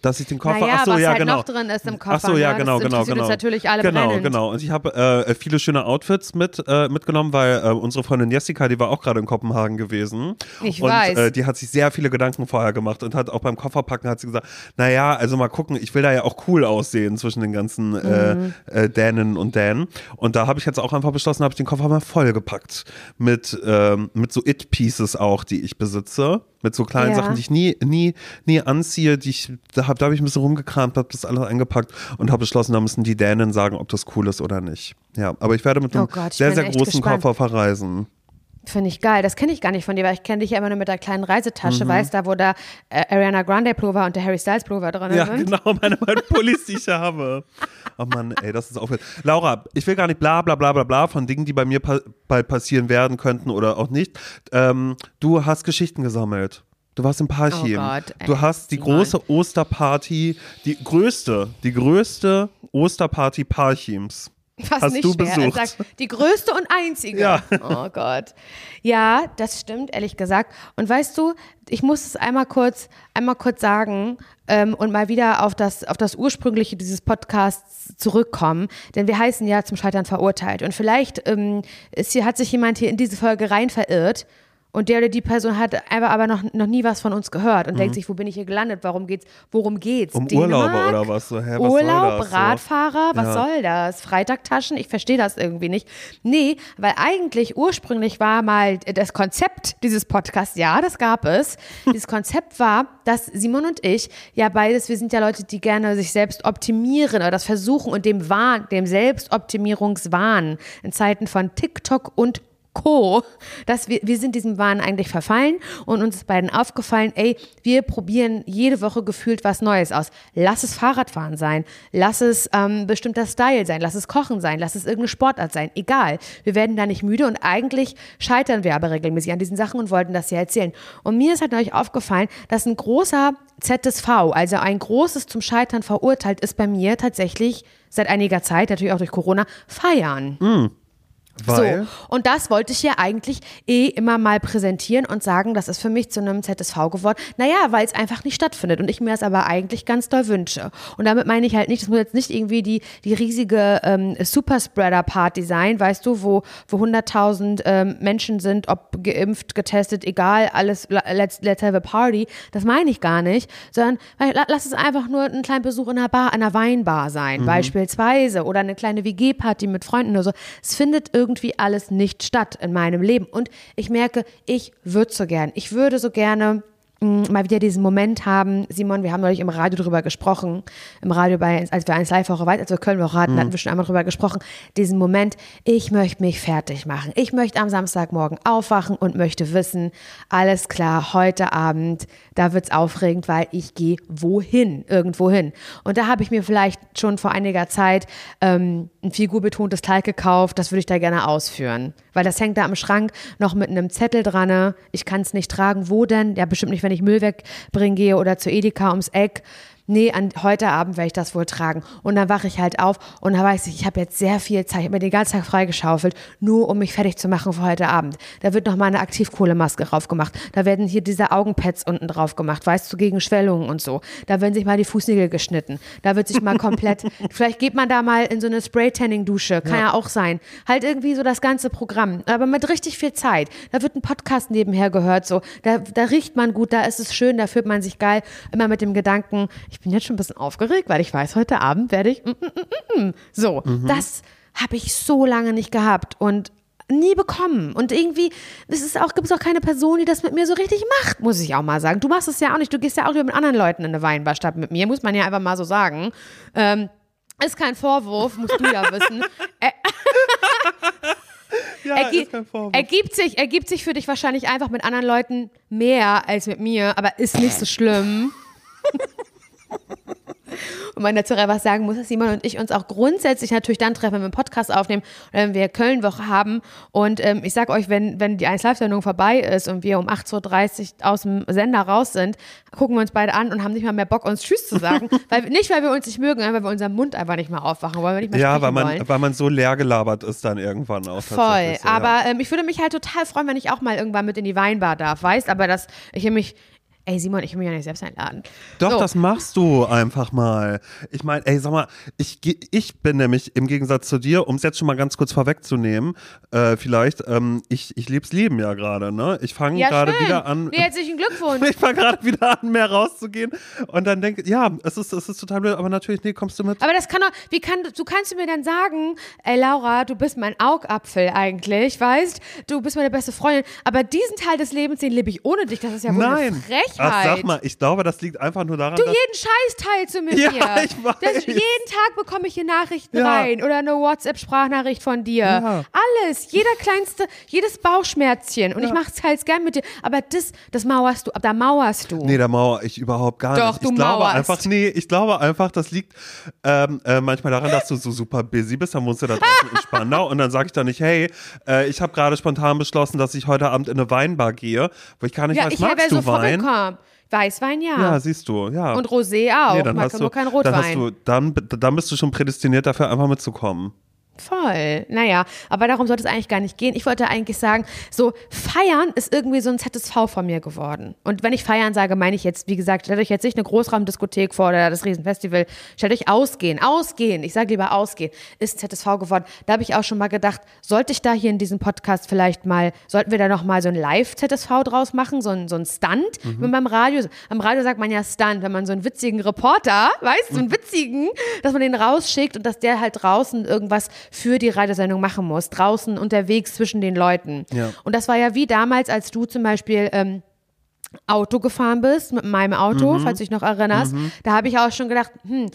Dass ich den Koffer. Naja, Ach so, was ja, halt genau. noch drin ist im Koffer. Ach so, ja, ne? genau, das genau, genau. uns natürlich alle genau, brennend. genau. Und ich habe äh, viele schöne Outfits mit, äh, mitgenommen, weil äh, unsere Freundin Jessica, die war auch gerade in Kopenhagen gewesen. Ich und, weiß. Äh, die hat sich sehr viele Gedanken vorher gemacht und hat auch beim Kofferpacken hat sie gesagt, naja, also mal gucken, ich will da ja auch cool aussehen zwischen den ganzen Mhm. äh, äh, Dänen und Dänen. Und da habe ich jetzt auch einfach beschlossen, habe ich den Koffer mal vollgepackt mit, ähm, mit so It-Pieces auch, die ich besitze. Mit so kleinen Ja. Sachen, die ich nie, nie, nie anziehe, die ich, da habe da hab ich ein bisschen rumgekramt, habe das alles eingepackt und habe beschlossen, da müssen die Dänen sagen, ob das cool ist oder nicht. Ja, aber ich werde mit einem Oh Gott, sehr, sehr großen gespannt. Koffer verreisen. Finde ich geil. Das kenne ich gar nicht von dir, weil ich kenne dich ja immer nur mit der kleinen Reisetasche, Mhm. weißt du, da wo der äh, Ariana Grande Pullover und der Harry Styles Pullover drin Ja, sind. genau, meine beiden Pullis, die ich habe. Oh Mann, ey, das ist aufregend. Laura, ich will gar nicht bla bla bla bla bla von Dingen, die bei mir pa bald passieren werden könnten oder auch nicht. Ähm, du hast Geschichten gesammelt. Du warst im Parchim. Oh Gott, ey, du hast die große Osterparty, die größte, die größte Osterparty Parchims. Was hast nicht du schwer. Er besucht. sagt, die größte und einzige. Ja. Oh Gott. Ja, das stimmt, ehrlich gesagt. Und weißt du, ich muss es einmal kurz, einmal kurz sagen ähm, und mal wieder auf das, auf das Ursprüngliche dieses Podcasts zurückkommen. Denn wir heißen ja zum Scheitern verurteilt. Und vielleicht ähm, ist hier, hat sich jemand hier in diese Folge rein verirrt. Und der oder die Person hat einfach aber noch, noch nie was von uns gehört und denkt sich, wo bin ich hier gelandet? Warum geht's? Worum geht's? Mhm. Um Dänemark? Urlaube oder was? So, hä, was Urlaub, soll das? So? Radfahrer, was Ja. soll das? Freitagtaschen? Ich verstehe das irgendwie nicht. Nee, weil eigentlich ursprünglich war mal das Konzept dieses Podcasts, ja, das gab es. [laughs] Dieses Konzept war, dass Simon und ich, ja beides, wir sind ja Leute, die gerne sich selbst optimieren oder das versuchen und dem Wahn, dem Selbstoptimierungswahn in Zeiten von TikTok und Co., dass wir, wir sind diesem Wahn eigentlich verfallen und uns beiden aufgefallen, ey, wir probieren jede Woche gefühlt was Neues aus. Lass es Fahrradfahren sein, lass es ähm, bestimmter Style sein, lass es Kochen sein, lass es irgendeine Sportart sein, egal. Wir werden da nicht müde und eigentlich scheitern wir aber regelmäßig an diesen Sachen und wollten das ja erzählen. Und mir ist halt neulich aufgefallen, dass ein großer ZSV, also ein großes zum Scheitern verurteilt ist bei mir tatsächlich seit einiger Zeit, natürlich auch durch Corona, feiern. Weil, So, und das wollte ich ja eigentlich eh immer mal präsentieren und sagen, das ist für mich zu einem ZSV geworden. Naja, weil es einfach nicht stattfindet und ich mir das aber eigentlich ganz doll wünsche. Und damit meine ich halt nicht, es muss jetzt nicht irgendwie die, die riesige ähm, Superspreader-Party sein, weißt du, wo, wo 100.000 ähm, Menschen sind, ob geimpft, getestet, egal, alles, let's, let's have a party. Das meine ich gar nicht, sondern lass es einfach nur ein kleiner Besuch in einer Bar, einer Weinbar sein, beispielsweise, oder eine kleine WG-Party mit Freunden oder so. Es findet irgendwie alles nicht statt in meinem Leben. Und ich merke, ich würde so gern. Ich würde so gerne mal wieder diesen Moment haben. Simon, wir haben neulich im Radio drüber gesprochen. Im Radio bei, als wir eins live Woche weit, als wir Köln-Woche hatten, hatten wir schon einmal drüber gesprochen. Diesen Moment, ich möchte mich fertig machen. Ich möchte am Samstagmorgen aufwachen und möchte wissen, alles klar, heute Abend, da wird's aufregend, weil ich gehe wohin, irgendwo hin. Und da habe ich mir vielleicht schon vor einiger Zeit ähm, ein figurbetontes Teil gekauft, das würde ich da gerne ausführen. Weil das hängt da am Schrank noch mit einem Zettel dran. ne? Ich kann es nicht tragen. Wo denn? Ja, bestimmt nicht, wenn ich Müll wegbringen gehe oder zu Edeka ums Eck. Nee, an, heute Abend werde ich das wohl tragen. Und dann wache ich halt auf und dann weiß ich, ich habe jetzt sehr viel Zeit. Ich habe mir den ganzen Tag freigeschaufelt, nur um mich fertig zu machen für heute Abend. Da wird noch mal eine Aktivkohlemaske drauf gemacht. Da werden hier diese Augenpads unten drauf gemacht, weißt du, gegen Schwellungen und so. Da werden sich mal die Fußnägel geschnitten. Da wird sich mal [laughs] komplett, vielleicht geht man da mal in so eine Spray-Tanning-Dusche, kann ja. auch sein. Halt irgendwie so das ganze Programm, aber mit richtig viel Zeit. Da wird ein Podcast nebenher gehört, so. Da, da riecht man gut, da ist es schön, da fühlt man sich geil. Immer mit dem Gedanken, ich bin jetzt schon ein bisschen aufgeregt, weil ich weiß, heute Abend werde ich. Mm, mm, mm, mm. So, das habe ich so lange nicht gehabt und nie bekommen. Und irgendwie, es ist auch, gibt es auch keine Person, die das mit mir so richtig macht, muss ich auch mal sagen. Du machst es ja auch nicht, du gehst ja auch mit anderen Leuten in eine Weinbar statt mit mir, muss man ja einfach mal so sagen. Ähm, ist kein Vorwurf, musst du ja wissen. [laughs] Ä- ja, ergi- ist kein Vorwurf. ergibt sich, ergibt sich für dich wahrscheinlich einfach mit anderen Leuten mehr als mit mir, aber ist nicht so schlimm. [laughs] Und man dazu was sagen muss, dass Simon und ich uns auch grundsätzlich natürlich dann treffen, wenn wir einen Podcast aufnehmen oder wenn wir Köln-Woche haben. Und ähm, ich sag euch, wenn, wenn die 1 Live-Sendung vorbei ist und wir um 8.30 Uhr aus dem Sender raus sind, gucken wir uns beide an und haben nicht mal mehr Bock, uns Tschüss zu sagen. [laughs] weil, nicht, weil wir uns nicht mögen, sondern weil wir unseren Mund einfach nicht mehr aufwachen, weil nicht mehr ja, weil wollen. man, weil man so leer gelabert ist dann irgendwann auch Voll, aber ähm, ich würde mich halt total freuen, wenn ich auch mal irgendwann mit in die Weinbar darf, weißt? Aber das, ich mich, ey Simon, ich will mich ja nicht selbst einladen. Doch, so. das machst du einfach mal. Ich meine, ey, sag mal, ich, ich bin nämlich im Gegensatz zu dir, um es jetzt schon mal ganz kurz vorwegzunehmen, äh, vielleicht, ähm, ich, ich leb's Leben ja gerade, ne? Ich fange ja, gerade wieder an. Nee, herzlichen Glückwunsch. [laughs] Ich fange gerade wieder an, mehr rauszugehen und dann denke ja, es ist, es ist total blöd, aber natürlich, nee, kommst du mit. Aber das kann doch, wie kann, du kannst du mir dann sagen, ey Laura, du bist mein Augapfel eigentlich, weißt? Du bist meine beste Freundin, aber diesen Teil des Lebens, den lebe ich ohne dich, das ist ja wohl Nein. eine Frechheit. Ach, sag mal, ich glaube, das liegt einfach nur daran, Du, dass. jeden Scheiß teilst du mit Ja, mir. ich weiß. Das, jeden Tag bekomme ich hier Nachrichten Ja. rein oder eine WhatsApp-Sprachnachricht von dir. Ja. Alles, jeder kleinste, jedes Bauchschmerzchen. Und ich mache es halt gern mit dir. Aber das, das mauerst du, da mauerst du. Nee, da mauer ich überhaupt gar Doch, nicht. du ich glaube mauerst. einfach, nee, ich glaube einfach, das liegt ähm, äh, manchmal daran, dass du so super busy bist, dann musst du da draußen [laughs] entspannen. Ne? Und dann sage ich dann nicht, hey, äh, ich habe gerade spontan beschlossen, dass ich heute Abend in eine Weinbar gehe, wo ich gar nicht ja, weiß, ich magst so du Wein? Weißwein ja. Ja, siehst du, ja. Und Rosé auch. nee, dann Man hast kann du, nur kein dann Rotwein. hast du, dann, dann bist du schon prädestiniert dafür, einfach mitzukommen. Voll. Naja, aber darum sollte es eigentlich gar nicht gehen. Ich wollte eigentlich sagen, so feiern ist irgendwie so ein ZSV von mir geworden. Und wenn ich feiern sage, meine ich jetzt, wie gesagt, stellt euch jetzt nicht eine Großraumdiskothek vor oder das Riesenfestival. Stellt euch ausgehen, ausgehen. Ich sage lieber ausgehen. Ist ZSV geworden. Da habe ich auch schon mal gedacht, sollte ich da hier in diesem Podcast vielleicht mal, sollten wir da noch mal so ein Live-ZSV draus machen, so ein, so ein Stunt? Wie beim Radio, am Radio sagt man ja Stunt, wenn man so einen witzigen Reporter, weißt du, so einen witzigen, dass man den rausschickt und dass der halt draußen irgendwas für die Radiosendung machen muss, draußen unterwegs zwischen den Leuten. Ja. Und das war ja wie damals, als du zum Beispiel ähm, Auto gefahren bist, mit meinem Auto, Mhm. falls du dich noch erinnerst, da habe ich auch schon gedacht, hm,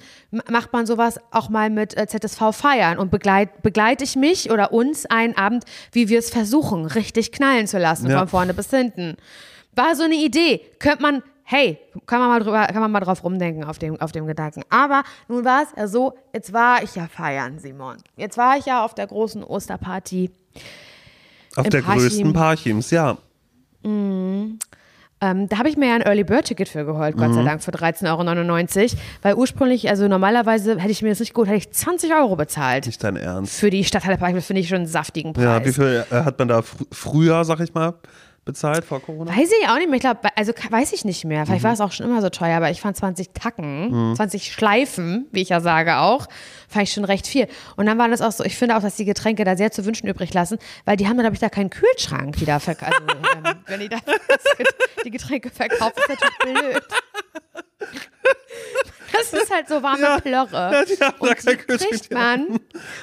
macht man sowas auch mal mit äh, ZSV feiern und begleit, begleite ich mich oder uns einen Abend, wie wir es versuchen, richtig knallen zu lassen, Ja. von vorne bis hinten. War so eine Idee. Könnte man, hey, kann man mal drüber, kann man mal drauf rumdenken auf dem, auf dem Gedanken. Aber nun war es ja so, jetzt war ich ja feiern, Simon. Jetzt war ich ja auf der großen Osterparty. Auf der Parchim. größten Parchims, ja. Ähm, da habe ich mir ja ein Early Bird Ticket für geholt, Gott Mhm. sei Dank, für 13,99 Euro. Weil ursprünglich, also normalerweise hätte ich mir das nicht gut, hätte ich 20 Euro bezahlt. Nicht dein Ernst. Für die Stadthalle Park, das finde ich schon einen saftigen Preis. Ja, wie viel äh, hat man da fr früher, sag ich mal, bezahlt vor Corona? Weiß ich auch nicht mehr. Ich glaube, also weiß ich nicht mehr. Mhm. Vielleicht war es auch schon immer so teuer, aber ich fand 20 Tacken, 20 Schleifen, wie ich ja sage auch, fand ich schon recht viel. Und dann war das auch so, ich finde auch, dass die Getränke da sehr zu wünschen übrig lassen, weil die haben dann, glaube ich, da keinen Kühlschrank, die da verkaufen. Also, ähm, [laughs] wenn die da die Getränke verkaufen, ist natürlich blöd. Das ist halt so warme Ja. Plörre. Ja, Und die kriegt man.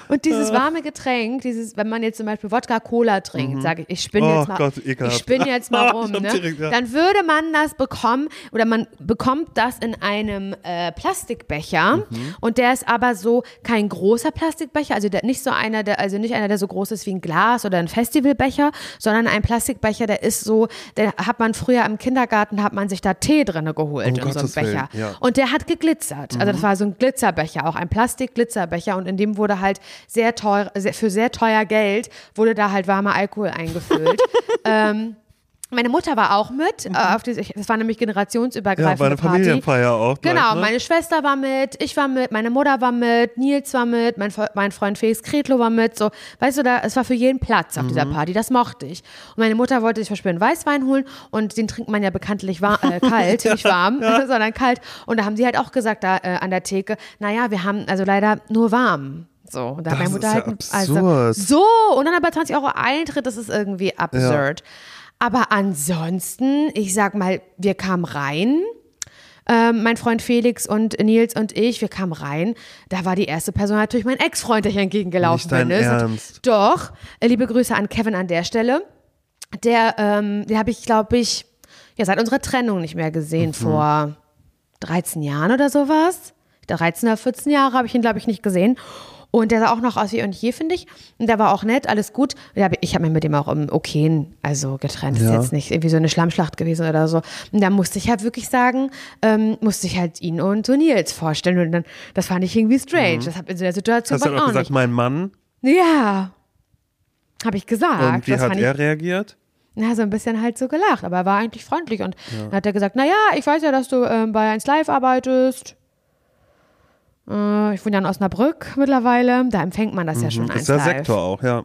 Und dieses warme Getränk, dieses, wenn man jetzt zum Beispiel Wodka-Cola trinkt, sage ich, ich spinne Oh jetzt mal, Gott, ich spinne jetzt mal [laughs] rum, ne? direkt, ja. dann würde man das bekommen oder man bekommt das in einem äh, Plastikbecher Mhm. und der ist aber so kein großer Plastikbecher, also der, nicht so einer, der also nicht einer, der so groß ist wie ein Glas oder ein Festivalbecher, sondern ein Plastikbecher, der ist so, der hat man früher im Kindergarten hat man sich da Tee drinne geholt Um in so einem Gottes Willen, Becher ja. und der hat geglitzert. Also das war so ein Glitzerbecher, auch ein Plastik-Glitzerbecher und in dem wurde halt sehr teuer, sehr, für sehr teuer Geld wurde da halt warmer Alkohol eingefüllt. [laughs] ähm, meine Mutter war auch mit. Äh, auf diese, das war nämlich Ja, generationsübergreifende bei einer Party. Familienfeier auch. gleich, Genau, ne? meine Schwester war mit, ich war mit, meine Mutter war mit, Nils war mit, mein, mein Freund Felix Kretlo war mit. So, weißt du, da, es war für jeden Platz auf Mhm. dieser Party. Das mochte ich. Und meine Mutter wollte sich verspüren Weißwein holen und den trinkt man ja bekanntlich war, äh, [laughs] kalt, nicht warm, [laughs] sondern kalt. Und da haben sie halt auch gesagt da äh, an der Theke, naja, wir haben also leider nur warm. So, und da hat Das meine Mutter ja halt absurd. also so und dann aber 20 Euro Eintritt, das ist irgendwie absurd. Aber ansonsten, ich sag mal, wir kamen rein. Ähm, mein Freund Felix und Nils und ich, wir kamen rein. Da war die erste Person natürlich mein Ex-Freund, der hier entgegengelaufen Nicht dein bin. ist. Und Ernst. Doch. Äh, Liebe Grüße an Kevin an der Stelle. Der, ähm, den habe ich, glaube ich, ja, seit unserer Trennung nicht mehr gesehen, vor 13 Jahren oder sowas. 13 oder 14 Jahre habe ich ihn, glaube ich, nicht gesehen. Und der sah auch noch aus wie und je, finde ich. Und der war auch nett, alles gut. Ich habe mich mit dem auch im Okayen, also getrennt. Ist Ja. jetzt nicht irgendwie so eine Schlammschlacht gewesen oder so. Und da musste ich halt wirklich sagen, ähm, musste ich halt ihn und so Nils vorstellen. Und dann, das fand ich irgendwie strange. Das habe in so der Situation Mhm. Hast du dann auch gesagt, nicht. mein Mann? Ja. Habe ich gesagt. Und wie das hat er reagiert? na, so ein bisschen halt so gelacht, aber er war eigentlich freundlich. Und dann hat er gesagt, naja, ich weiß ja, dass du ähm, bei 1 Live arbeitest. Äh, ich wohne ja in Osnabrück mittlerweile. Da empfängt man das ja schon 1 Mhm. Ist der Live. Sektor auch, ja.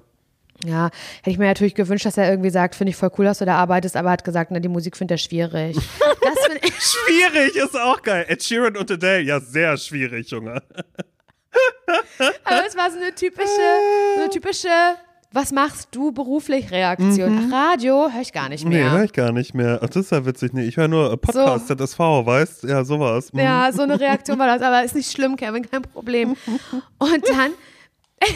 Ja, hätte ich mir natürlich gewünscht, dass er irgendwie sagt, finde ich voll cool, dass du da arbeitest, aber er hat gesagt, na, die Musik findet er schwierig. [laughs] das finde ich. [laughs] Schwierig, ist auch geil. Ed Sheeran und Adele, ja, sehr schwierig, Junge. Aber es war so eine typische, so eine typische, was machst du beruflich Reaktion. Ach, Radio höre ich gar nicht Mhm. Nee, mehr. höre ich gar nicht mehr. Ach, das ist ja witzig. Nee, ich höre nur äh, Podcast, ZSV, weißt Ja, sowas. Mhm. Ja, so eine Reaktion war das, aber ist nicht schlimm, Kevin, kein Problem. Und dann, [laughs]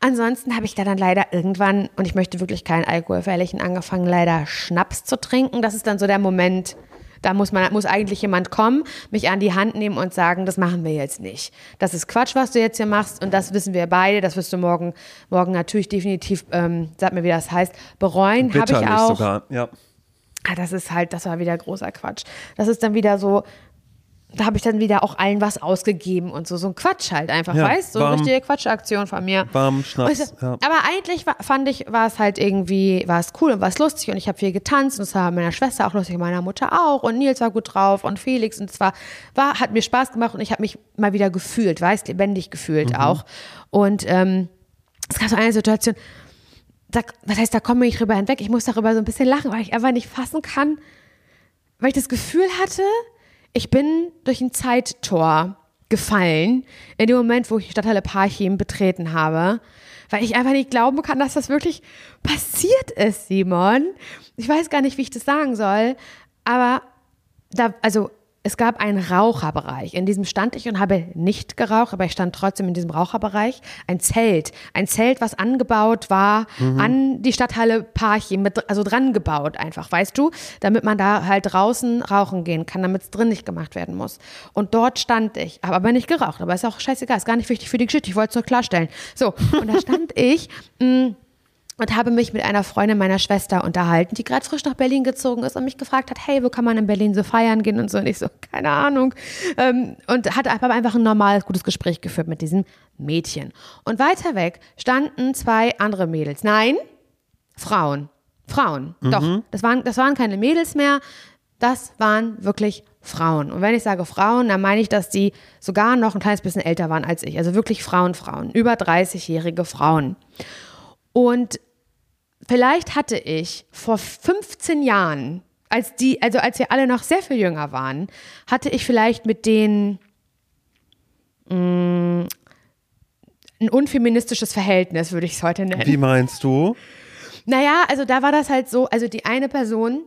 ansonsten habe ich da dann leider irgendwann, und ich möchte wirklich keinen Alkohol verherrlichen, angefangen, leider Schnaps zu trinken. Das ist dann so der Moment, da muss man, muss eigentlich jemand kommen, mich an die Hand nehmen und sagen, das machen wir jetzt nicht. Das ist Quatsch, was du jetzt hier machst, und das wissen wir beide. Das wirst du morgen, morgen natürlich definitiv, ähm, sag mir, wie das heißt, bereuen. Habe ich auch. sogar, ja. Ah, das ist halt, das war wieder großer Quatsch. Das ist dann wieder so, da habe ich dann wieder auch allen was ausgegeben und so, so ein Quatsch halt einfach, Ja, weißt du? So eine richtige Quatschaktion von mir. Warm Schnaps, ich- ja. Aber eigentlich war, fand ich, war es halt irgendwie, war es cool und war es lustig und ich habe viel getanzt und es war meiner Schwester auch lustig, meiner Mutter auch und Nils war gut drauf und Felix und es war, war hat mir Spaß gemacht und ich habe mich mal wieder gefühlt, weißt, lebendig gefühlt Mhm. auch. Und ähm, es gab so eine Situation, da, was heißt, da komme ich drüber hinweg. Ich muss darüber so ein bisschen lachen, weil ich einfach nicht fassen kann, weil ich das Gefühl hatte, ich bin durch ein Zeittor gefallen, in dem Moment, wo ich die Stadthalle Parchim betreten habe, weil ich einfach nicht glauben kann, dass das wirklich passiert ist, Simon. Ich weiß gar nicht, wie ich das sagen soll, aber da, also es gab einen Raucherbereich. In diesem stand ich und habe nicht geraucht, aber ich stand trotzdem in diesem Raucherbereich. Ein Zelt. Ein Zelt, was angebaut war an die Stadthalle Parchim, mit, also dran gebaut einfach, weißt du? Damit man da halt draußen rauchen gehen kann, damit es drin nicht gemacht werden muss. Und dort stand ich, habe aber nicht geraucht, aber ist auch scheißegal, ist gar nicht wichtig für die Geschichte, ich wollte es nur klarstellen. So, und da stand [laughs] ich, mh, und habe mich mit einer Freundin meiner Schwester unterhalten, die gerade frisch nach Berlin gezogen ist und mich gefragt hat, hey, wo kann man in Berlin so feiern gehen und so. Und ich so, keine Ahnung. Ähm, und hatte aber einfach ein normales, gutes Gespräch geführt mit diesem Mädchen. Und weiter weg standen zwei andere Mädels. Nein, Frauen. Frauen. Doch, das waren, das waren keine Mädels mehr. Das waren wirklich Frauen. Und wenn ich sage Frauen, dann meine ich, dass die sogar noch ein kleines bisschen älter waren als ich. Also wirklich Frauen, Frauen. Über 30-jährige Frauen. Und vielleicht hatte ich vor 15 Jahren, als die, also als wir alle noch sehr viel jünger waren, hatte ich vielleicht mit denen mh, ein unfeministisches Verhältnis, würde ich es heute nennen. Wie meinst du? Naja, also da war das halt so, also die eine Person,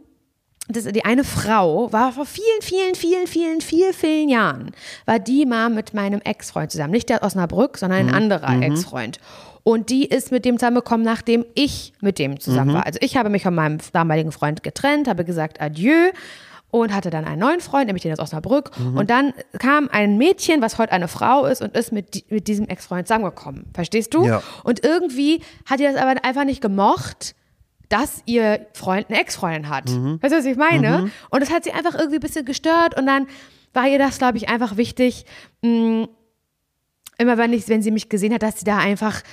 das, die eine Frau war vor vielen, vielen, vielen, vielen, vielen, vielen Jahren, war die mal mit meinem Ex-Freund zusammen. Nicht der aus Osnabrück, sondern ein anderer Ex-Freund. Und die ist mit dem zusammengekommen, nachdem ich mit dem zusammen war. Also ich habe mich von meinem damaligen Freund getrennt, habe gesagt Adieu und hatte dann einen neuen Freund, nämlich den aus Osnabrück. Und dann kam ein Mädchen, was heute eine Frau ist und ist mit, mit diesem Ex-Freund zusammengekommen. Verstehst du? Ja. Und irgendwie hat die das aber einfach nicht gemocht, dass ihr Freund eine Ex-Freundin hat. Weißt du, was ich meine? Und das hat sie einfach irgendwie ein bisschen gestört und dann war ihr das, glaube ich, einfach wichtig, mh, immer wenn, ich, wenn sie mich gesehen hat, dass sie da einfach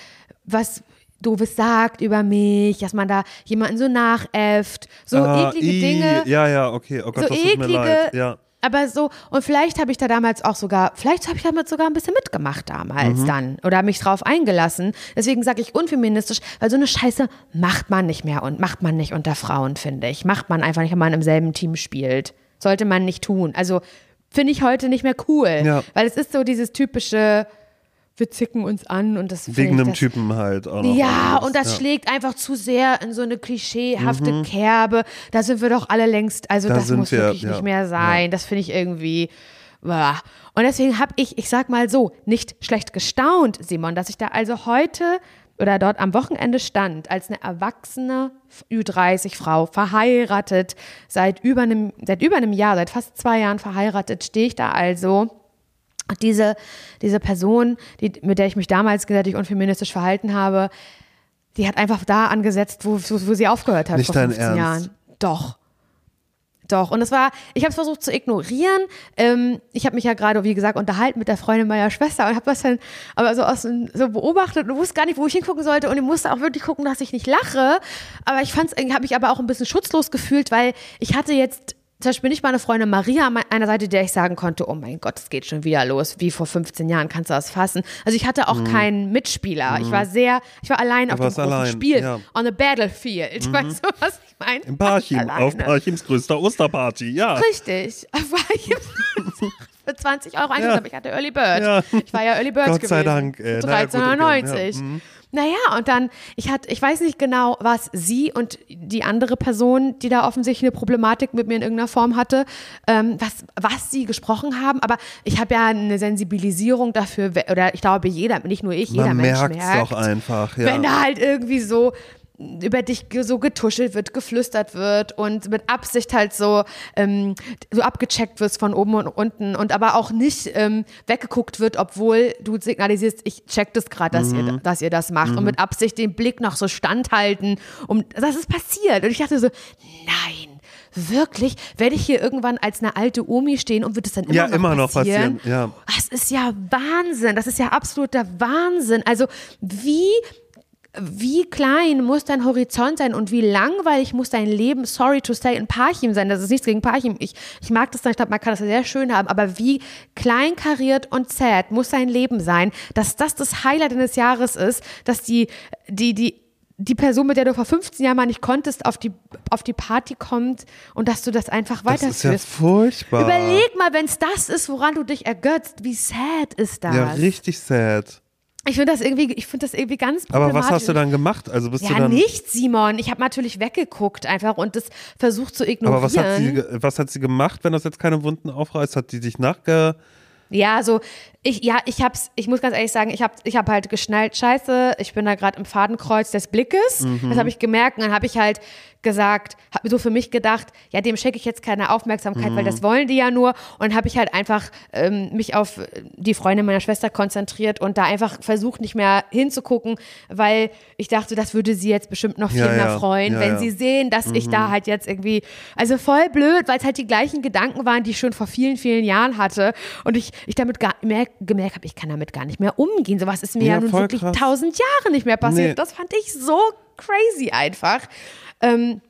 was Doofes sagt über mich, dass man da jemanden so nachäfft, so Ah, eklige i, Dinge Ja, ja, okay. Oh Gott, so eklige. Ja. aber so, und vielleicht habe ich da damals auch sogar, vielleicht habe ich damit sogar ein bisschen mitgemacht damals Mhm. dann oder mich drauf eingelassen. Deswegen sage ich unfeministisch, weil so eine Scheiße macht man nicht mehr und macht man nicht unter Frauen, finde ich. Macht man einfach nicht, wenn man im selben Team spielt. Sollte man nicht tun. Also finde ich heute nicht mehr cool. Ja. Weil es ist so dieses typische, wir zicken uns an und das Wegen einem das, Typen halt auch noch. ja, und das ja. Mhm. schlägt einfach zu sehr in so eine klischeehafte Kerbe. Da sind wir doch alle längst, also Da das muss wir, wirklich ja, nicht mehr sein. Das finde ich irgendwie. Und deswegen habe ich, ich sag mal so, nicht schlecht gestaunt, Simon, dass ich da also heute oder dort am Wochenende stand, als eine erwachsene Ü30-Frau, verheiratet, seit über, einem, seit über einem Jahr, seit fast zwei Jahren verheiratet, stehe ich da also diese, diese Person, die, mit der ich mich damals gesättigt und feministisch verhalten habe, die hat einfach da angesetzt, wo, wo, wo sie aufgehört hat Nicht vor dein 15 Ernst? Jahren. Doch. Doch. Und es war, ich habe es versucht zu ignorieren. Ähm, ich habe mich ja gerade, wie gesagt, unterhalten mit der Freundin meiner Schwester und habe das dann aber so aus so beobachtet und wusste gar nicht, wo ich hingucken sollte. Und ich musste auch wirklich gucken, dass ich nicht lache. Aber ich fand's, habe mich aber auch ein bisschen schutzlos gefühlt, weil ich hatte jetzt zum Beispiel nicht meine Freundin Maria an einer Seite, der ich sagen konnte, oh mein Gott, es geht schon wieder los, wie vor 15 Jahren, kannst du das fassen? Also ich hatte auch keinen Mitspieler. Ich war sehr, ich war allein auf dem großen allein, Spiel, ja. on the battlefield. Weißt du, was ich meine? Im Parchim, auf Parchims größter Osterparty, ja. Richtig. [laughs] War ich für 20 Euro eingeschrieben, Ja. aber ich hatte Early Bird. Ja. Ich war ja Early Bird Gott gewesen. sei Dank, äh, Für naja, gut, okay, 13,90. ja, mhm. Naja, und dann, ich hatte, ich weiß nicht genau, was sie und die andere Person, die da offensichtlich eine Problematik mit mir in irgendeiner Form hatte, ähm, was, was sie gesprochen haben, aber ich habe ja eine Sensibilisierung dafür, oder ich glaube, jeder, nicht nur ich, jeder Man Mensch merkt merkt. doch einfach, ja. Wenn da halt irgendwie so über dich so getuschelt wird, geflüstert wird und mit Absicht halt so, ähm, so abgecheckt wirst von oben und unten und aber auch nicht ähm, weggeguckt wird, obwohl du signalisierst, ich check das gerade, dass, ihr, dass ihr das macht und mit Absicht den Blick noch so standhalten. Um, das ist passiert und ich dachte so, nein. Wirklich? Werde ich hier irgendwann als eine alte Omi stehen und wird es dann immer Ja, noch immer noch passieren? passieren, ja. Das ist ja Wahnsinn. Das ist ja absoluter Wahnsinn. Also wie wie klein muss dein Horizont sein und wie langweilig muss dein Leben, sorry to say, in Parchim sein. Das ist nichts gegen Parchim. Ich, ich mag das, ich glaube, man kann das sehr schön haben, aber wie kleinkariert und sad muss dein Leben sein, dass das das Highlight eines Jahres ist, dass die, die, die, die Person, mit der du vor 15 Jahren mal nicht konntest, auf die, auf die Party kommt und dass du das einfach das ist ja weiterführst. furchtbar. Überleg mal, wenn es das ist, woran du dich ergötzt, wie sad ist das? Ja, richtig sad. Ich finde das irgendwie, ich finde das irgendwie ganz Aber problematisch. was hast du dann gemacht? Also bist du Ja, dann. nichts, Simon. Ich habe natürlich weggeguckt einfach und das versucht zu ignorieren. Aber was hat, sie, was hat sie gemacht, wenn das jetzt keine Wunden aufreißt? Hat die dich nachge. Ja, so ich ja, ich hab's, ich muss ganz ehrlich sagen, ich habe ich hab halt geschnallt, scheiße, ich bin da gerade im Fadenkreuz des Blickes. Mhm. Das habe ich gemerkt und dann habe ich halt gesagt, habe so für mich gedacht, ja, dem schenke ich jetzt keine Aufmerksamkeit, weil Mhm. das wollen die ja nur und habe ich halt einfach ähm, mich auf die Freundin meiner Schwester konzentriert und da einfach versucht nicht mehr hinzugucken, weil ich dachte, das würde sie jetzt bestimmt noch viel Ja, mehr ja. freuen, Ja, wenn. Mhm. sie sehen, dass ich da halt jetzt irgendwie, also voll blöd, weil es halt die gleichen Gedanken waren, die ich schon vor vielen, vielen Jahren hatte und ich, ich damit gar mer gemerkt habe, ich kann damit gar nicht mehr umgehen. Sowas ist mir ja, Ja, nun wirklich tausend Jahre nicht mehr passiert. Nee. Das fand ich so crazy einfach. Ähm,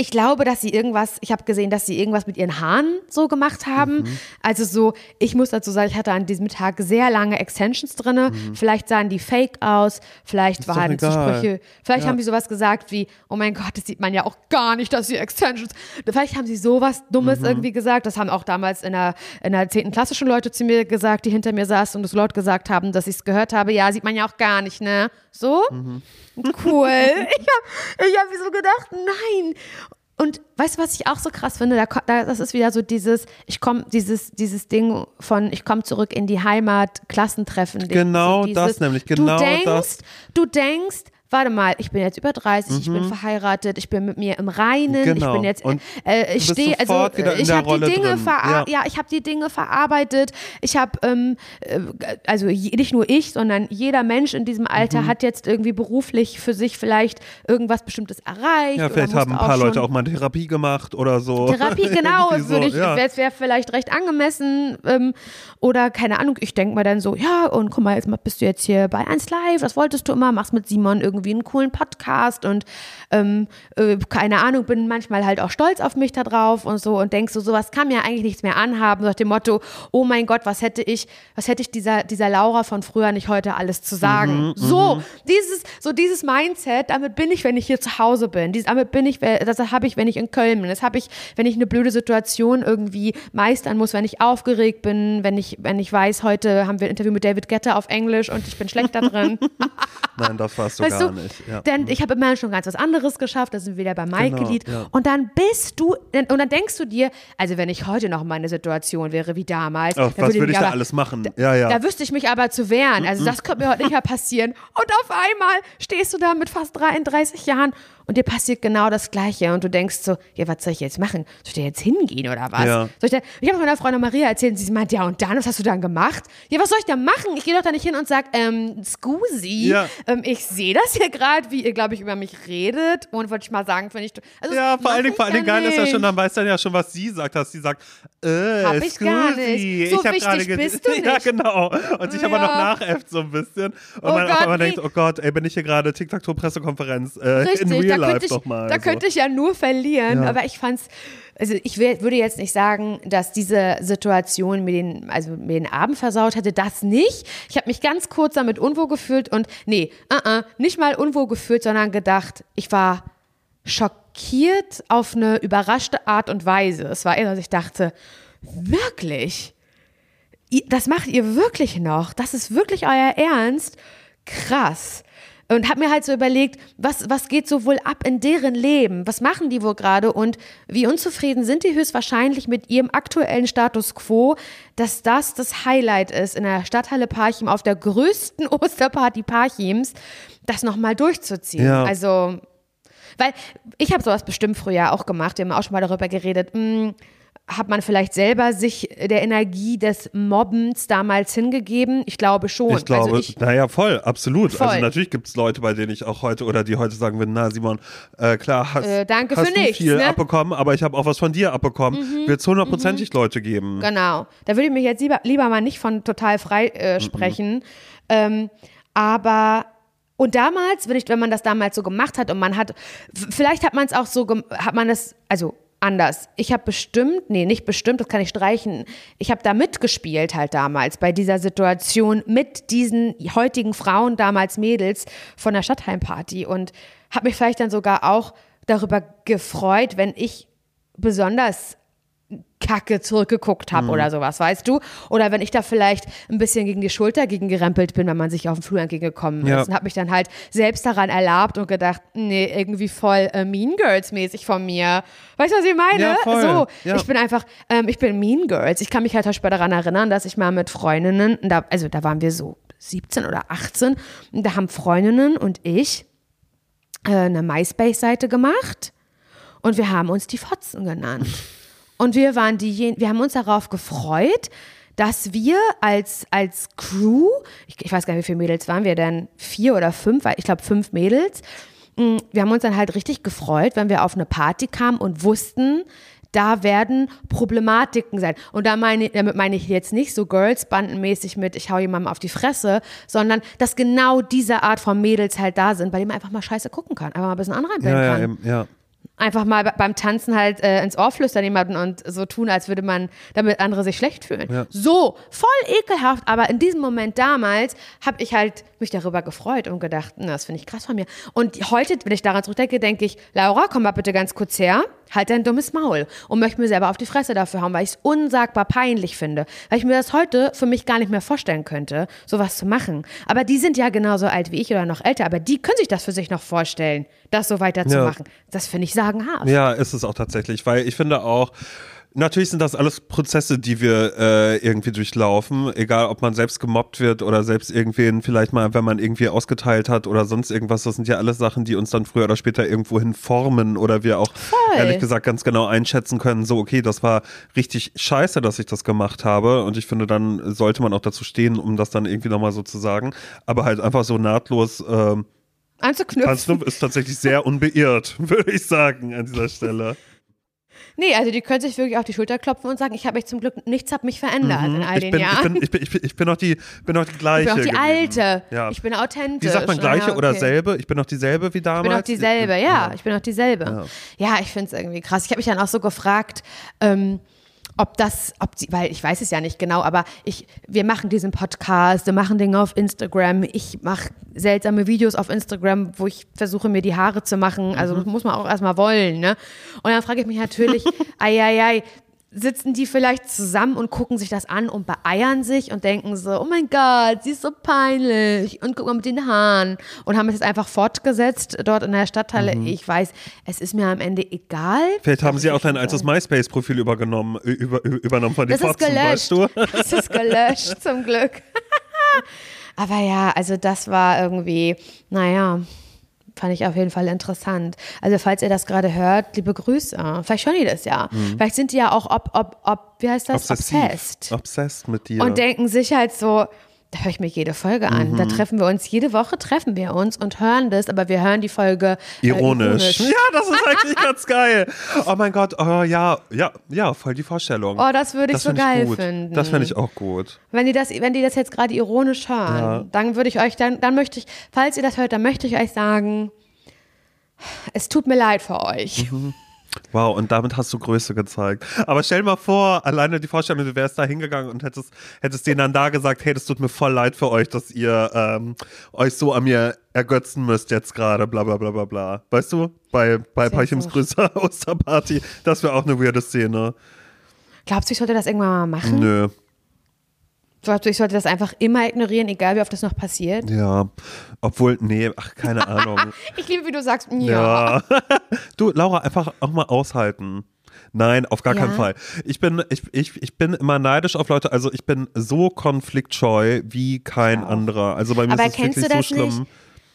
ich glaube, dass sie irgendwas, ich habe gesehen, dass sie irgendwas mit ihren Haaren so gemacht haben. Mhm. Also so, ich muss dazu sagen, ich hatte an diesem Tag sehr lange Extensions drinne. Vielleicht sahen die fake aus, vielleicht Mhm. waren egal. Zusprüche, vielleicht Ja. haben sie sowas gesagt wie, oh mein Gott, das sieht man ja auch gar nicht, dass sie Extensions. Vielleicht haben sie sowas Mhm. Dummes irgendwie gesagt. Das haben auch damals in der, in der 10. Klasse schon Leute zu mir gesagt, die hinter mir saßen und es laut gesagt haben, dass ich es gehört habe. Ja, sieht man ja auch gar nicht, ne? So? Mhm. Cool. Ich [laughs] habe ich hab so gedacht, nein. Und weißt du, was ich auch so krass finde? Da, da, das ist wieder so dieses, ich komme, dieses, dieses Ding von, ich komme zurück in die Heimat, Klassentreffen. Genau so dieses, das nämlich, genau du denkst, das. Du denkst, warte mal, ich bin jetzt über 30, ich bin verheiratet, ich bin mit mir im Reinen, ich Mhm. Genau. bin jetzt, Und äh, ich stehe, also in ich habe die Dinge, Ja. ja. ich habe die Dinge verarbeitet, ich habe, ähm, äh, also nicht nur ich, sondern jeder Mensch in diesem Alter Mhm. hat jetzt irgendwie beruflich für sich vielleicht irgendwas Bestimmtes erreicht. Ja, vielleicht haben ein paar Leute auch mal Therapie gemacht oder so. Therapie, [laughs] genau, so, würde ich, ja. wäre wär vielleicht recht angemessen. Ähm, oder keine Ahnung, ich denke mir dann so, ja, und guck mal, jetzt mal bist du jetzt hier bei 1 Live, das wolltest du immer, machst mit Simon irgendwie einen coolen Podcast und ähm, äh, keine Ahnung, bin manchmal halt auch stolz auf mich da drauf und so und denkst so, sowas kann mir eigentlich nichts mehr anhaben, nach dem Motto, oh mein Gott, was hätte ich, was hätte ich dieser, dieser Laura von früher nicht heute alles zu sagen? so, dieses, so dieses Mindset, damit bin ich, wenn ich hier zu Hause bin. Dies, damit bin ich, das habe ich, wenn ich in Köln bin. Das habe ich, wenn ich eine blöde Situation irgendwie meistern muss, wenn ich aufgeregt bin, wenn ich, wenn ich weiß, heute haben wir ein Interview mit David Guetta auf Englisch und ich bin schlecht da drin. [laughs] Nein, das warst du Weißt gar nicht. Ja. denn ich habe immerhin schon ganz was anderes geschafft, da sind wir wieder bei Mike Genau, Lied. ja. Und dann bist du, und dann denkst du dir, also wenn ich heute noch in meiner Situation wäre wie damals, Ach, was würde ich mich da aber- alles machen? Ja, ja. da wüsste ich mich aber zu wehren. Also das könnte mir heute nicht mehr passieren. Und auf einmal stehst du da mit fast 33 Jahren und dir passiert genau das Gleiche. Und du denkst so, ja, was soll ich jetzt machen? Soll ich da jetzt hingehen oder was? Ja. Soll ich da, ich habe meiner Freundin Maria erzählt und sie meint, ja und dann, was hast du dann gemacht? Ja, was soll ich da machen? Ich gehe doch da nicht hin und sag, ähm, Scusi, Ja. ähm, ich sehe das hier gerade, wie ihr, glaube ich, über mich redet. Und wollte ich mal sagen, finde ich, also Ja, vor allen Dingen, vor allen Dingen geil ist ja schon, dann weiß dann ja schon, was sie sagt, dass sie sagt, äh, Hab ich gar scusi, nicht. So ich hab wichtig gerade ge- bist du [laughs] Ja, nicht. genau. Und sich aber noch Ja. nachäfft so ein bisschen. Und Oh man Gott, nee. denkt, oh Gott, ey, bin ich hier gerade TikTok-Pressekonferenz äh, Richtig, in Real Life könnte ich, doch mal. da so. könnte ich ja nur verlieren, Ja. aber ich fand's, also ich wär, würde jetzt nicht sagen, dass diese Situation mir den, also mir den Abend versaut hätte, das nicht. Ich habe mich ganz kurz damit unwohl gefühlt und nee, uh -uh, nicht mal unwohl gefühlt, sondern gedacht, ich war schockiert auf eine überraschte Art und Weise. Es war eher, dass ich dachte, wirklich? Das macht ihr wirklich noch? Das ist wirklich euer Ernst? Krass. Und habe mir halt so überlegt, was, was geht so wohl ab in deren Leben? Was machen die wohl gerade? Und wie unzufrieden sind die höchstwahrscheinlich mit ihrem aktuellen Status quo, dass das das Highlight ist, in der Stadthalle Parchim auf der größten [laughs] Osterparty Parchims, das nochmal durchzuziehen. Ja. Also, weil ich habe sowas bestimmt früher auch gemacht, wir haben auch schon mal darüber geredet. Hm, hat man vielleicht selber sich der Energie des Mobbens damals hingegeben? Ich glaube schon. Ich glaube, also ich, naja, voll, absolut. Voll. Also natürlich gibt es Leute, bei denen ich auch heute oder die heute sagen würden, na Simon, äh, klar, hast, Äh, danke hast für du nichts, viel ne? Mhm. abbekommen, aber ich habe auch was von dir abbekommen. Wird es hundertprozentig Leute geben. Genau. Da würde ich mich jetzt lieber, lieber mal nicht von total frei äh, sprechen. Ähm, aber und damals, wenn, ich, wenn man das damals so gemacht hat und man hat, vielleicht hat man es auch so, hat man das, also anders. Ich habe bestimmt, nee, nicht bestimmt, das kann ich streichen. Ich habe da mitgespielt halt damals bei dieser Situation mit diesen heutigen Frauen, damals Mädels von der Stadtheimparty und habe mich vielleicht dann sogar auch darüber gefreut, wenn ich besonders Kacke zurückgeguckt habe oder sowas, weißt du? Oder wenn ich da vielleicht ein bisschen gegen die Schulter gegen gerempelt bin, wenn man sich auf dem Flur entgegengekommen ist Ja. und habe mich dann halt selbst daran erlabt und gedacht, nee, irgendwie voll äh, Mean Girls mäßig von mir. Weißt du, was ich meine? Ja. So, Ja. ich bin einfach, ähm, ich bin Mean Girls. Ich kann mich halt zum Beispiel daran erinnern, dass ich mal mit Freundinnen, da, also da waren wir so 17 oder 18, und da haben Freundinnen und ich äh, eine MySpace-Seite gemacht und wir haben uns die Fotzen genannt. Und wir waren diejenigen, wir haben uns darauf gefreut, dass wir als, als Crew, ich, ich weiß gar nicht, wie viele Mädels waren wir denn, vier oder fünf, ich glaube fünf Mädels, Mm, wir haben uns dann halt richtig gefreut, wenn wir auf eine Party kamen und wussten, da werden Problematiken sein. Und da meine, damit meine ich jetzt nicht so Girls-Bandenmäßig mit, ich hau jemandem auf die Fresse, sondern dass genau diese Art von Mädels halt da sind, bei denen man einfach mal scheiße gucken kann, einfach mal ein bisschen anrempeln Ja, ja, kann eben, ja. Einfach mal be- beim Tanzen halt äh, ins Ohr flüstern jemanden und so tun, als würde man, damit andere sich schlecht fühlen. Ja. So, voll ekelhaft, aber in diesem Moment damals habe ich halt mich darüber gefreut und gedacht, na, das finde ich krass von mir. Und heute, wenn ich daran zurückdenke, denke ich, Laura, komm mal bitte ganz kurz her, halt dein dummes Maul und möchte mir selber auf die Fresse dafür hauen, weil ich es unsagbar peinlich finde, weil ich mir das heute für mich gar nicht mehr vorstellen könnte, sowas zu machen. Aber die sind ja genauso alt wie ich oder noch älter, aber die können sich das für sich noch vorstellen, das so weiterzumachen. Das finde ich sagenhaft. Ja, ist es auch tatsächlich, weil ich finde auch, natürlich sind das alles Prozesse, die wir äh, irgendwie durchlaufen, egal ob man selbst gemobbt wird oder selbst irgendwen vielleicht mal, wenn man irgendwie ausgeteilt hat oder sonst irgendwas, das sind ja alles Sachen, die uns dann früher oder später irgendwohin formen oder wir auch ehrlich gesagt ganz genau einschätzen können, so okay, das war richtig scheiße, dass ich das gemacht habe und ich finde, dann sollte man auch dazu stehen, um das dann irgendwie nochmal so zu sagen, aber halt einfach so nahtlos ähm, Anzuknüpfen. Tanzclub ist tatsächlich sehr unbeirrt, [laughs] würde ich sagen, an dieser Stelle. Nee, also die können sich wirklich auf die Schulter klopfen und sagen, ich habe mich zum Glück, nichts hat mich verändert in all Mhm. Ich den bin, ich Jahren. ich bin, ich bin, ich bin noch die, bin noch die gleiche. Ich bin auch die geblieben. alte. Ja. Ich bin authentisch. Wie sagt man gleiche Ja, oder okay. selbe? Ich bin noch dieselbe wie Ich damals. bin auch dieselbe, ja. Ich bin auch dieselbe. Ja, ich finde es irgendwie krass. Ich habe mich dann auch so gefragt, ähm, ob das, ob sie, weil ich weiß es ja nicht genau, aber ich, wir machen diesen Podcast, wir machen Dinge auf Instagram, ich mache seltsame Videos auf Instagram, wo ich versuche, mir die Haare zu machen. Also das muss man auch erstmal wollen, ne? Und dann frage ich mich natürlich, [laughs] ei, ei, ei, sitzen die vielleicht zusammen und gucken sich das an und beeiern sich und denken so, oh mein Gott, sie ist so peinlich und guck mal mit den Haaren und haben es jetzt einfach fortgesetzt dort in der Stadtteile. Ich weiß, es ist mir am Ende egal. Mhm. Vielleicht haben sie ist auch dein altes MySpace-Profil übergenommen, über, übernommen von den Das ist Fotzen, gelöscht. weißt du? [laughs] Das ist gelöscht, zum Glück. [laughs] Aber ja, also das war irgendwie, naja, fand ich auf jeden Fall interessant. Also falls ihr das gerade hört, liebe Grüße. Vielleicht hören die das ja. Vielleicht sind die ja auch ob, ob, ob, wie heißt das? Mhm. Obsessiv. Obsessed. Obsessed mit dir. Und denken sich halt so, da höre ich mir jede Folge an. Mhm. Da treffen wir uns, jede Woche treffen wir uns und hören das, aber wir hören die Folge äh, ironisch. Ja, das ist eigentlich [laughs] ganz geil. Oh mein Gott, oh ja, ja, ja, voll die Vorstellung. Oh, das würde ich so find geil gut. finden. Das finde ich auch gut. Wenn die das, wenn die das jetzt gerade ironisch hören, Ja. dann würde ich euch, dann, dann möchte ich, falls ihr das hört, dann möchte ich euch sagen, es tut mir leid für euch. Mhm. Wow, und damit hast du Größe gezeigt. Aber stell mal vor, alleine die Vorstellung, du wärst da hingegangen und hättest, hättest denen dann da gesagt, hey, das tut mir voll leid für euch, dass ihr ähm, euch so an mir ergötzen müsst jetzt gerade, bla bla bla bla bla. Weißt du? Bei, bei gut. größter [laughs] Osterparty. Das wäre auch eine weirde Szene. Glaubst du, ich sollte das irgendwann mal machen? Nö. Ich sollte das einfach immer ignorieren, egal wie oft das noch passiert? Ja. Obwohl, nee, ach, keine Ahnung. [laughs] Ich liebe, wie du sagst, ja. Ja. [laughs] du, Laura, einfach auch mal aushalten. Nein, auf gar Ja? keinen Fall. Ich bin, ich, ich, ich bin immer neidisch auf Leute, also ich bin so konfliktscheu wie kein auch. anderer. Also bei mir Aber ist es wirklich so schlimm. nicht?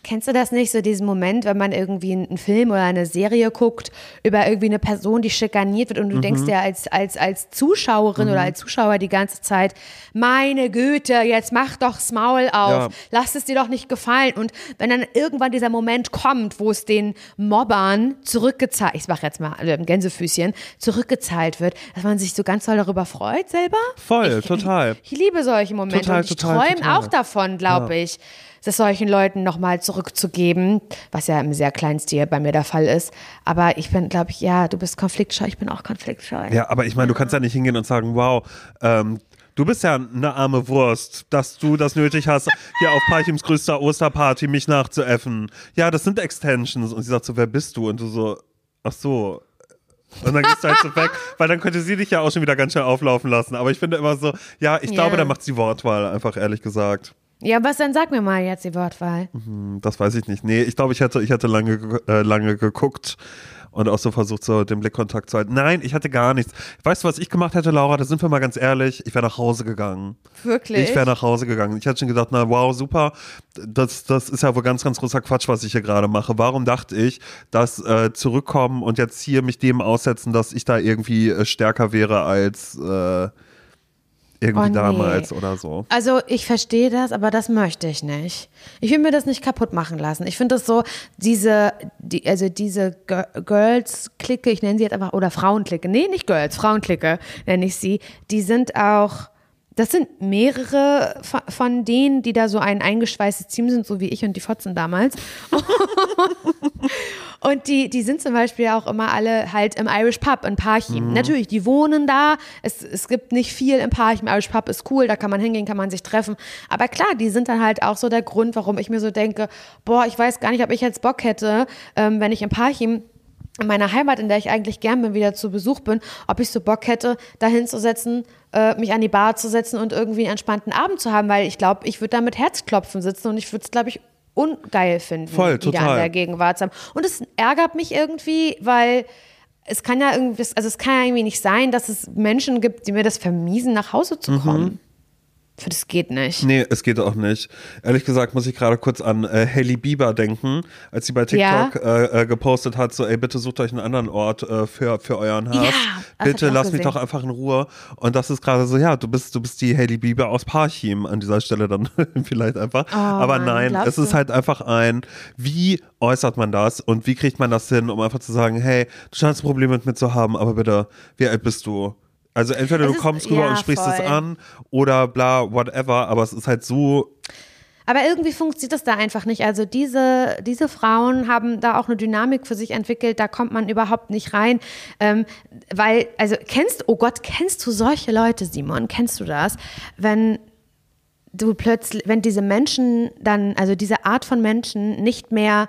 Kennst du das nicht, so diesen Moment, wenn man irgendwie einen Film oder eine Serie guckt über irgendwie eine Person, die schikaniert wird und Mhm. du denkst dir als, als, als Zuschauerin oder als Zuschauer die ganze Zeit, meine Güte, jetzt mach doch's Maul auf, Ja. lass es dir doch nicht gefallen. Und wenn dann irgendwann dieser Moment kommt, wo es den Mobbern zurückgezahlt, ich mache jetzt mal also Gänsefüßchen, zurückgezahlt wird, dass man sich so ganz doll darüber freut selber. Voll, total. Ich liebe solche Momente Total, und ich träume auch davon, glaube ich, das solchen Leuten nochmal zurückzugeben, was ja im sehr kleinen Stil bei mir der Fall ist. Aber ich bin, glaube ich, ja, du bist konfliktscheu, ich bin auch konfliktscheu. Ja, aber ich meine, du kannst ja nicht hingehen und sagen, wow, ähm, du bist ja eine arme Wurst, dass du das nötig hast, hier auf Parchims größter Osterparty mich nachzuäffen. Ja, das sind Extensions. Und sie sagt so, wer bist du? Und du so, ach so, Und dann gehst du halt so weg, weil dann könnte sie dich ja auch schon wieder ganz schnell auflaufen lassen. Aber ich finde immer so, ja, ich glaube, Ja. da macht sie Wortwahl, einfach ehrlich gesagt. Ja, was dann sag mir mal jetzt die Wortwahl. Hm, Das weiß ich nicht. Nee, ich glaube, ich hätte, ich hätte lange, ge- äh, lange geguckt und auch so versucht, so den Blickkontakt zu halten. Nein, ich hatte gar nichts. Weißt du, was ich gemacht hätte, Laura? Da sind wir mal ganz ehrlich. Ich wäre nach Hause gegangen. Wirklich? Ich wäre nach Hause gegangen. Ich hätte schon gedacht, na wow, super. Das, das ist ja wohl ganz, ganz großer Quatsch, was ich hier gerade mache. Warum dachte ich, dass äh, zurückkommen und jetzt hier mich dem aussetzen, dass ich da irgendwie äh, stärker wäre als äh, irgendwie Oh, nee. damals oder so. Also ich verstehe das, aber das möchte ich nicht. Ich will mir das nicht kaputt machen lassen. Ich finde das so, diese, die, also diese Gir- Girls-Clique, ich nenne sie jetzt einfach, oder Frauenklicke, nee, nicht Girls, Frauenklicke nenne ich sie, die sind auch, das sind mehrere von- denen, die da so ein eingeschweißtes Team sind, so wie ich und die Fotzen damals. [laughs] Und die, die sind zum Beispiel auch immer alle halt im Irish Pub in Parchim. Natürlich, die wohnen da. Es, es gibt nicht viel im Parchim. Irish Pub ist cool, da kann man hingehen, kann man sich treffen. Aber klar, die sind dann halt auch so der Grund, warum ich mir so denke, boah, ich weiß gar nicht, ob ich jetzt Bock hätte, ähm, wenn ich in Parchim in meiner Heimat, in der ich eigentlich gern bin, wieder zu Besuch bin, ob ich so Bock hätte, da hinzusetzen, äh, mich an die Bar zu setzen und irgendwie einen entspannten Abend zu haben, weil ich glaube, ich würde da mit Herzklopfen sitzen und ich würde es, glaube ich, ungeil finden, Voll, wieder total. an der Gegenwart zu haben. Und es ärgert mich irgendwie, weil es kann ja irgendwie, also es kann ja irgendwie nicht sein, dass es Menschen gibt, die mir das vermiesen, nach Hause zu kommen. Für das geht nicht. Nee, es geht auch nicht. Ehrlich gesagt muss ich gerade kurz an äh, Hailey Bieber denken, als sie bei Ja. TikTok äh, äh, gepostet hat, so, ey, bitte sucht euch einen anderen Ort äh, für, für euren Hass. Ja, bitte lass mich gesehen. doch einfach in Ruhe. Und das ist gerade so, ja, du bist, du bist die Hailey Bieber aus Parchim an dieser Stelle dann [laughs] vielleicht einfach. Aber Oh Mann, nein, es ist halt einfach ein, wie äußert man das und wie kriegt man das hin, um einfach zu sagen, hey, du scheinst ein Problem mit mir zu haben, aber bitte, wie alt bist du? Also entweder Es du ist- kommst rüber ja, und sprichst es voll. an oder bla, whatever, aber es ist halt so Aber irgendwie funktioniert das da einfach nicht. Also diese, diese Frauen haben da auch eine Dynamik für sich entwickelt, da kommt man überhaupt nicht rein. Ähm, weil, also kennst, oh Gott, kennst du solche Leute, Simon? Kennst du das? Wenn du plötzlich, wenn diese Menschen dann, also diese Art von Menschen nicht mehr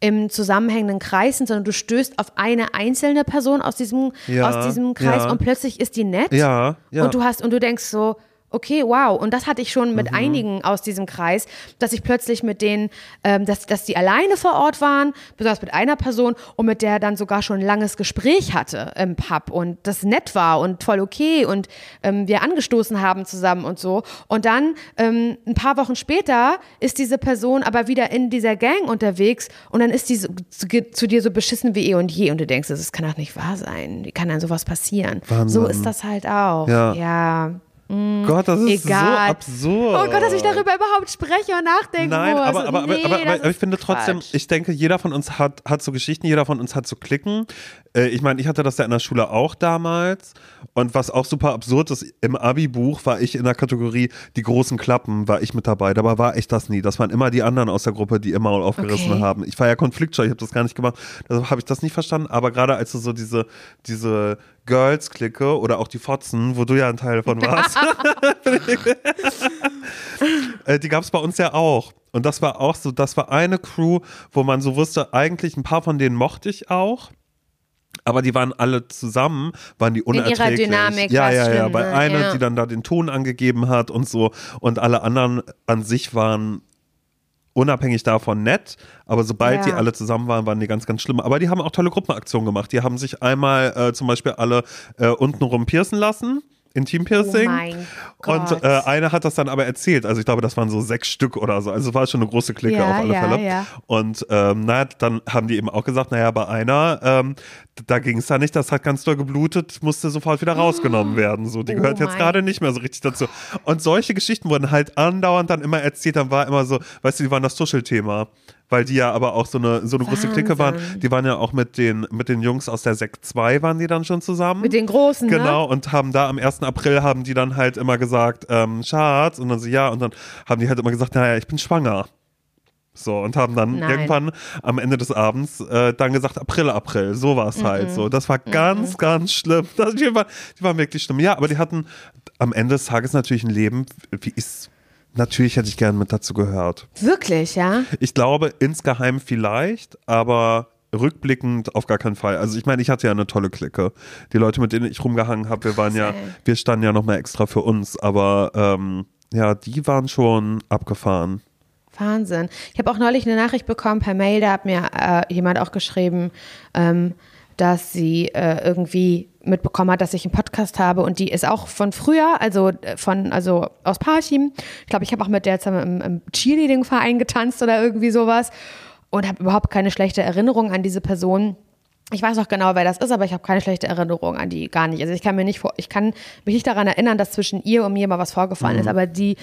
im zusammenhängenden Kreis sind, sondern du stößt auf eine einzelne Person aus diesem, Ja, aus diesem Kreis ja. und plötzlich ist die nett. Ja, ja. Und du hast, und du denkst so, okay, wow. Und das hatte ich schon Mhm. mit einigen aus diesem Kreis, dass ich plötzlich mit denen, ähm, dass, dass die alleine vor Ort waren, besonders mit einer Person und mit der dann sogar schon ein langes Gespräch hatte im Pub und das nett war und voll okay und ähm, wir angestoßen haben zusammen und so. Und dann ähm, ein paar Wochen später ist diese Person aber wieder in dieser Gang unterwegs und dann ist die so, zu, zu dir so beschissen wie eh und je und du denkst, das kann doch nicht wahr sein. Wie kann dann sowas passieren? Wahnsinn. So ist das halt auch. Ja. ja. Gott, das ist Egal. so absurd. Oh Gott, dass ich darüber überhaupt spreche und nachdenken Nein, muss. aber, aber, Nee, aber, aber, aber ich finde trotzdem, Quatsch. ich denke, jeder von uns hat, hat so Geschichten, jeder von uns hat so Klicken. Äh, ich meine, ich hatte das ja in der Schule auch damals. Und was auch super absurd ist, im Abi-Buch war ich in der Kategorie die großen Klappen, war ich mit dabei. Dabei war ich das nie. Das waren immer die anderen aus der Gruppe, die Maul aufgerissen Okay. haben. Ich war ja konfliktscheu, ich habe das gar nicht gemacht. Deshalb habe ich das nicht verstanden. Aber gerade als du so diese, diese Girls-Clique oder auch die Fotzen, wo du ja ein Teil von warst, [laughs] äh, die gab es bei uns ja auch. Und das war auch so, das war eine Crew, wo man so wusste, eigentlich ein paar von denen mochte ich auch. Aber die waren alle zusammen, waren die ihrer unerträglich. Dynamik ja, war's ja, ja. schlimm, Bei ne? einer, Ja. die dann da den Ton angegeben hat und so. Und alle anderen an sich waren unabhängig davon nett, aber sobald Ja. die alle zusammen waren, waren die ganz, ganz schlimm. Aber die haben auch tolle Gruppenaktionen gemacht. Die haben sich einmal äh, zum Beispiel alle äh, untenrum piercen lassen. Intimpiercing. Oh und äh, eine hat das dann aber erzählt. Also ich glaube, das waren so sechs Stück oder so. Also es war schon eine große Clique Ja, auf alle ja, Fälle. ja. Und ähm, naja, dann haben die eben auch gesagt, naja, bei einer, ähm, da ging es da nicht, das hat ganz doll geblutet, musste sofort wieder rausgenommen werden. So, die Oh gehört jetzt gerade nicht mehr so richtig dazu. Und solche Geschichten wurden halt andauernd dann immer erzählt. Dann war immer so, weißt du, die waren das Tuschelthema. Weil die ja aber auch so eine, so eine große Clique waren. Die waren ja auch mit den, mit den Jungs aus der Sekt 2 waren die dann schon zusammen. Mit den Großen, Genau, ne? und haben da am 1. April haben die dann halt immer gesagt, ähm, Schatz, und dann so, ja, und dann haben die halt immer gesagt, naja, ich bin schwanger. So, und haben dann Nein. irgendwann am Ende des Abends äh, dann gesagt, April, April, so war es halt so. Das war ganz, ganz schlimm. [laughs] Das, die, war, die waren wirklich schlimm. Ja, aber die hatten am Ende des Tages natürlich ein Leben, wie ist, natürlich hätte ich gerne mit dazu gehört. Wirklich, ja? Ich glaube, insgeheim vielleicht, aber rückblickend auf gar keinen Fall. Also ich meine, ich hatte ja eine tolle Clique. Die Leute, mit denen ich rumgehangen habe, wir waren ja, wir standen ja nochmal extra für uns, aber ähm, ja, die waren schon abgefahren. Wahnsinn. Ich habe auch neulich eine Nachricht bekommen per Mail, da hat mir äh, jemand auch geschrieben, ähm, dass sie äh, irgendwie mitbekommen hat, dass ich einen Podcast habe und die ist auch von früher, also äh, von also aus Parchim. Ich glaube, ich habe auch mit der zusammen im, im Cheerleading-Verein getanzt oder irgendwie sowas und habe überhaupt keine schlechte Erinnerung an diese Person. Ich weiß noch genau, wer das ist, aber ich habe keine schlechte Erinnerung an die gar nicht. Also ich kann mir nicht vor, ich kann mich nicht daran erinnern, dass zwischen ihr und mir mal was vorgefallen ist, aber die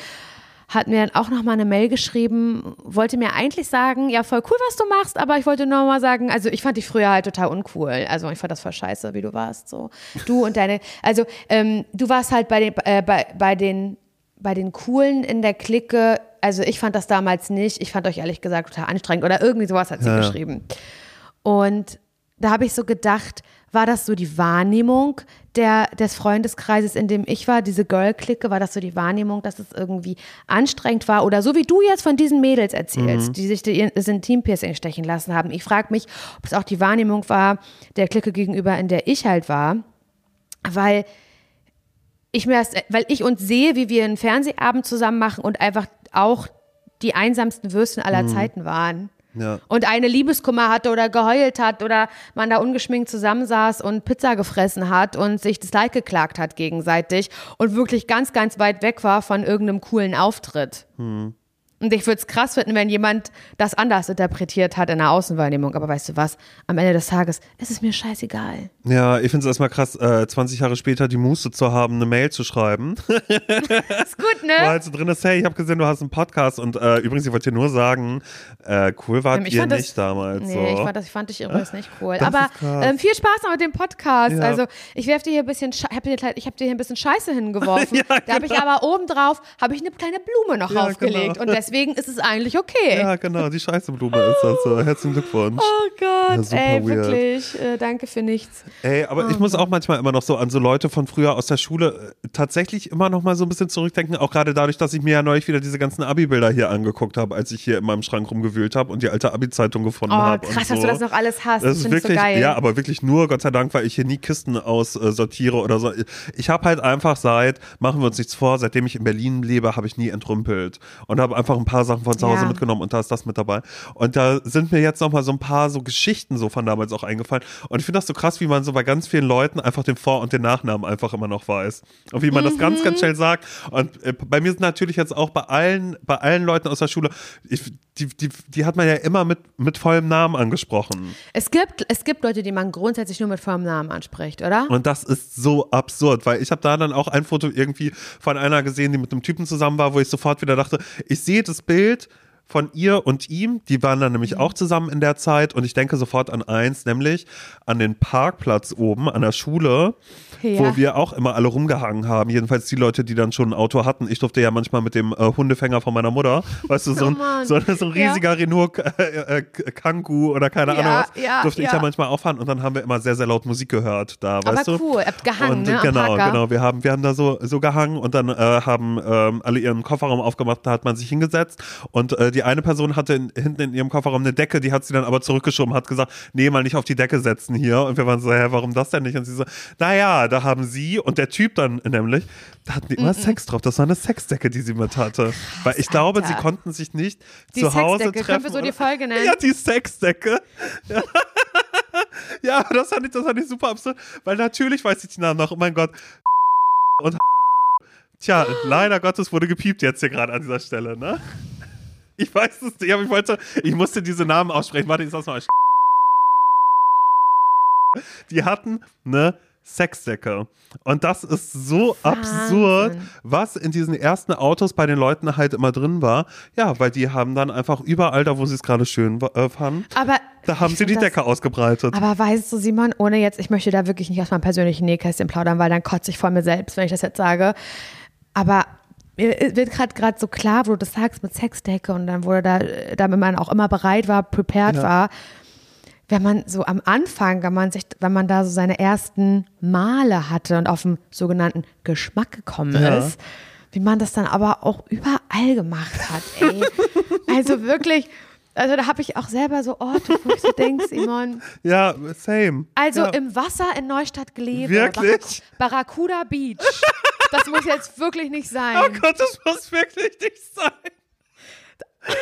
hat mir dann auch noch mal eine Mail geschrieben, wollte mir eigentlich sagen, ja, voll cool, was du machst, aber ich wollte nur mal sagen, also ich fand dich früher halt total uncool. Also ich fand das voll scheiße, wie du warst. So. Du und deine, also ähm, du warst halt bei den, äh, bei, bei den, bei den Coolen in der Clique, also ich fand das damals nicht, ich fand euch ehrlich gesagt total anstrengend oder irgendwie sowas hat sie Ja. geschrieben. Und da habe ich so gedacht, war das so die Wahrnehmung der, des Freundeskreises, in dem ich war, diese Girl-Clique, war das so die Wahrnehmung, dass es irgendwie anstrengend war? Oder so wie du jetzt von diesen Mädels erzählst, die sich das Intimpiercing stechen lassen haben. Ich frage mich, ob es auch die Wahrnehmung war der Clique gegenüber, in der ich halt war. Weil ich mir das, weil ich uns sehe, wie wir einen Fernsehabend zusammen machen und einfach auch die einsamsten Würstchen aller Zeiten waren. Ja. Und eine Liebeskummer hatte oder geheult hat oder man da ungeschminkt zusammensaß und Pizza gefressen hat und sich das Leid geklagt hat gegenseitig und wirklich ganz, ganz weit weg war von irgendeinem coolen Auftritt. Und ich würde es krass finden, wenn jemand das anders interpretiert hat in der Außenwahrnehmung. Aber weißt du was? Am Ende des Tages ist es mir scheißegal. Ja, ich finde es erstmal krass, äh, 20 Jahre später die Muße zu haben, eine Mail zu schreiben. [laughs] Ist gut, ne? halt so drin ist, hey, ich habe gesehen, du hast einen Podcast und äh, übrigens, ich wollte dir nur sagen, äh, cool wart Ähm, ich ihr fand das- nicht damals. Nee, so. ich, fand das, ich fand dich übrigens nicht cool. Das Aber ähm, viel Spaß noch mit dem Podcast. Ja. Also ich werf dir hier ein bisschen, Sche- hab dir, ich habe dir hier ein bisschen Scheiße [laughs] hingeworfen. Ja, Da habe ich aber obendrauf habe ich eine kleine Blume noch Ja, aufgelegt genau. und deswegen ist es eigentlich okay. Ja, genau, die Scheißeblume ist das. So. Herzlichen Glückwunsch. Oh Gott, Ja, ey, weird. wirklich. Äh, danke für nichts. Ey, aber ich muss auch manchmal immer noch so an so Leute von früher aus der Schule äh, tatsächlich immer noch mal so ein bisschen zurückdenken, auch gerade dadurch, dass ich mir ja neulich wieder diese ganzen Abi-Bilder hier angeguckt habe, als ich hier in meinem Schrank rumgewühlt habe und die alte Abi-Zeitung gefunden Oh, habe. krass, und dass so. du das noch alles hast. Das Das, ist finde ich so wirklich, geil. ja, aber wirklich nur, Gott sei Dank, weil ich hier nie Kisten aussortiere oder so. Ich habe halt einfach seit, machen wir uns nichts vor, seitdem ich in Berlin lebe, habe ich nie entrümpelt und habe einfach ein paar Sachen von zu Hause Ja. mitgenommen und da ist das mit dabei. Und da sind mir jetzt nochmal so ein paar so Geschichten so von damals auch eingefallen. Und ich finde das so krass, wie man so bei ganz vielen Leuten einfach den Vor- und den Nachnamen einfach immer noch weiß. Und wie man das ganz, Mhm. ganz schnell sagt. Und äh, bei mir sind natürlich jetzt auch bei allen, bei allen Leuten aus der Schule, ich, die, die, die hat man ja immer mit, mit vollem Namen angesprochen. Es gibt, es gibt Leute, die man grundsätzlich nur mit vollem Namen anspricht, oder? Und das ist so absurd, weil ich habe da dann auch ein Foto irgendwie von einer gesehen, die mit einem Typen zusammen war, wo ich sofort wieder dachte, ich sehe das Bild von ihr und ihm, die waren dann nämlich auch zusammen in der Zeit und ich denke sofort an eins, nämlich an den Parkplatz oben an der Schule, Ja. wo wir auch immer alle rumgehangen haben, jedenfalls die Leute, die dann schon ein Auto hatten. Ich durfte ja manchmal mit dem äh, Hundefänger von meiner Mutter, weißt du, so [laughs] ein, Oh so, so ein Ja. riesiger Renault äh, äh, Kangoo oder keine Ja, Ahnung was, ja, durfte ich ja. ja manchmal auffahren und dann haben wir immer sehr, sehr laut Musik gehört da, Aber weißt du? cool, habt gehangen, und ne, genau, genau. Wir haben, wir haben da so, so gehangen und dann äh, haben ähm, alle ihren Kofferraum aufgemacht, da hat man sich hingesetzt und äh, die eine Person hatte in, hinten in ihrem Kofferraum eine Decke, die hat sie dann aber zurückgeschoben, hat gesagt, nee, mal nicht auf die Decke setzen hier. Und wir waren so, hä, warum das denn nicht? Und sie so, naja, da haben sie und der Typ dann nämlich, da hatten die immer Sex drauf. Das war eine Sexdecke, die sie mit hatte. Weil ich glaube, Alter. sie konnten sich nicht Die zu Hause Sexdecke, treffen. können wir so die Folge nennen? Ja, die Sexdecke. Ja. [laughs] Ja, das fand ich, das fand ich super absurd, weil natürlich weiß ich die Namen noch. Oh mein Gott. Und tja, leider Gottes wurde gepiept jetzt hier gerade an dieser Stelle, ne? Ich weiß es nicht, aber ich wollte, ich musste diese Namen aussprechen. Warte, ich sag's mal. Die hatten eine Sexdecke. Und das ist so absurd, was in diesen ersten Autos bei den Leuten halt immer drin war. Ja, weil die haben dann einfach überall da, wo sie es gerade schön äh, fanden, Aber da haben sie die das- Decke ausgebreitet. Aber weißt du, Simon, ohne jetzt, ich möchte da wirklich nicht aus meinem persönlichen Nähkästchen plaudern, weil dann kotze ich vor mir selbst, wenn ich das jetzt sage. Aber mir wird gerade so klar, wo du das sagst mit Sexdecke und dann wurde da, damit man auch immer bereit war, prepared Ja. war. Wenn man so am Anfang, wenn man sich, wenn man da so seine ersten Male hatte und auf den sogenannten Geschmack gekommen Ja. ist, wie man das dann aber auch überall gemacht hat, ey. [laughs] also wirklich, Also da habe ich auch selber so Orte, wo ich so denke, Simon. Ja, same. Also ja. im Wasser in Neustadt Glebe. Wirklich? Barrac Barracuda Beach. Das muss jetzt wirklich nicht sein. Oh Gott, das muss wirklich nicht sein. [laughs]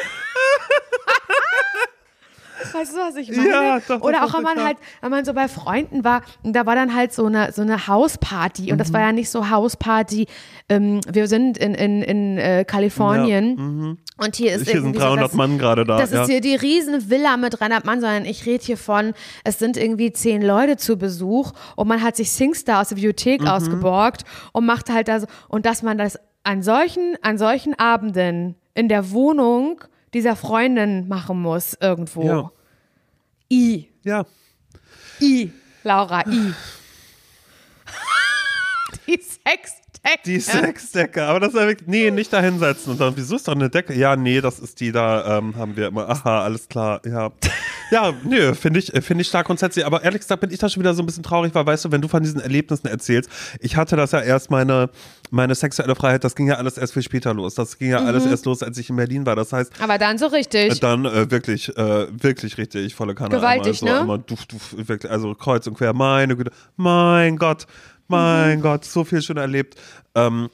Weißt du, was ich meine? Ja, doch, doch, Oder doch, auch, wenn man halt, wenn man so bei Freunden war, und da war dann halt so eine, so eine Hausparty. Und das war ja nicht so Hausparty. Ähm, wir sind in, in, in äh, Kalifornien. Und hier ist Hier sind irgendwie so 300 das, Mann gerade da. Das ja. ist hier die riesen Villa mit 300 Mann, sondern ich rede hier von, es sind irgendwie zehn Leute zu Besuch und man hat sich Singstar aus der Mhm. Bibliothek ausgeborgt und macht halt das, und dass man das an solchen, an solchen Abenden in der Wohnung dieser Freundin machen muss irgendwo. Ja. I. ja. I. Laura, I. [sighs] die Sexdecke. Die Sexdecke, aber das ist ja wirklich, nee, nicht da hinsetzen und dann, wieso ist doch eine Decke? Ja, nee, das ist die, da ähm, haben wir immer, aha, alles klar, ja. [laughs] Ja, nö, finde ich, finde ich stark grundsätzlich, aber ehrlich gesagt bin ich da schon wieder so ein bisschen traurig, weil, weißt du, wenn du von diesen Erlebnissen erzählst, ich hatte das ja erst meine, meine sexuelle Freiheit, das ging ja alles erst viel später los, das ging ja alles erst los, als ich in Berlin war, das heißt, Aber dann so richtig. dann äh, wirklich, äh, wirklich richtig, volle Kanne. Gewaltig, einmal, so, ne? Einmal duf, duf, wirklich, also kreuz und quer, meine Güte, mein Gott, mein Mhm. Gott, so viel schon erlebt. Ähm,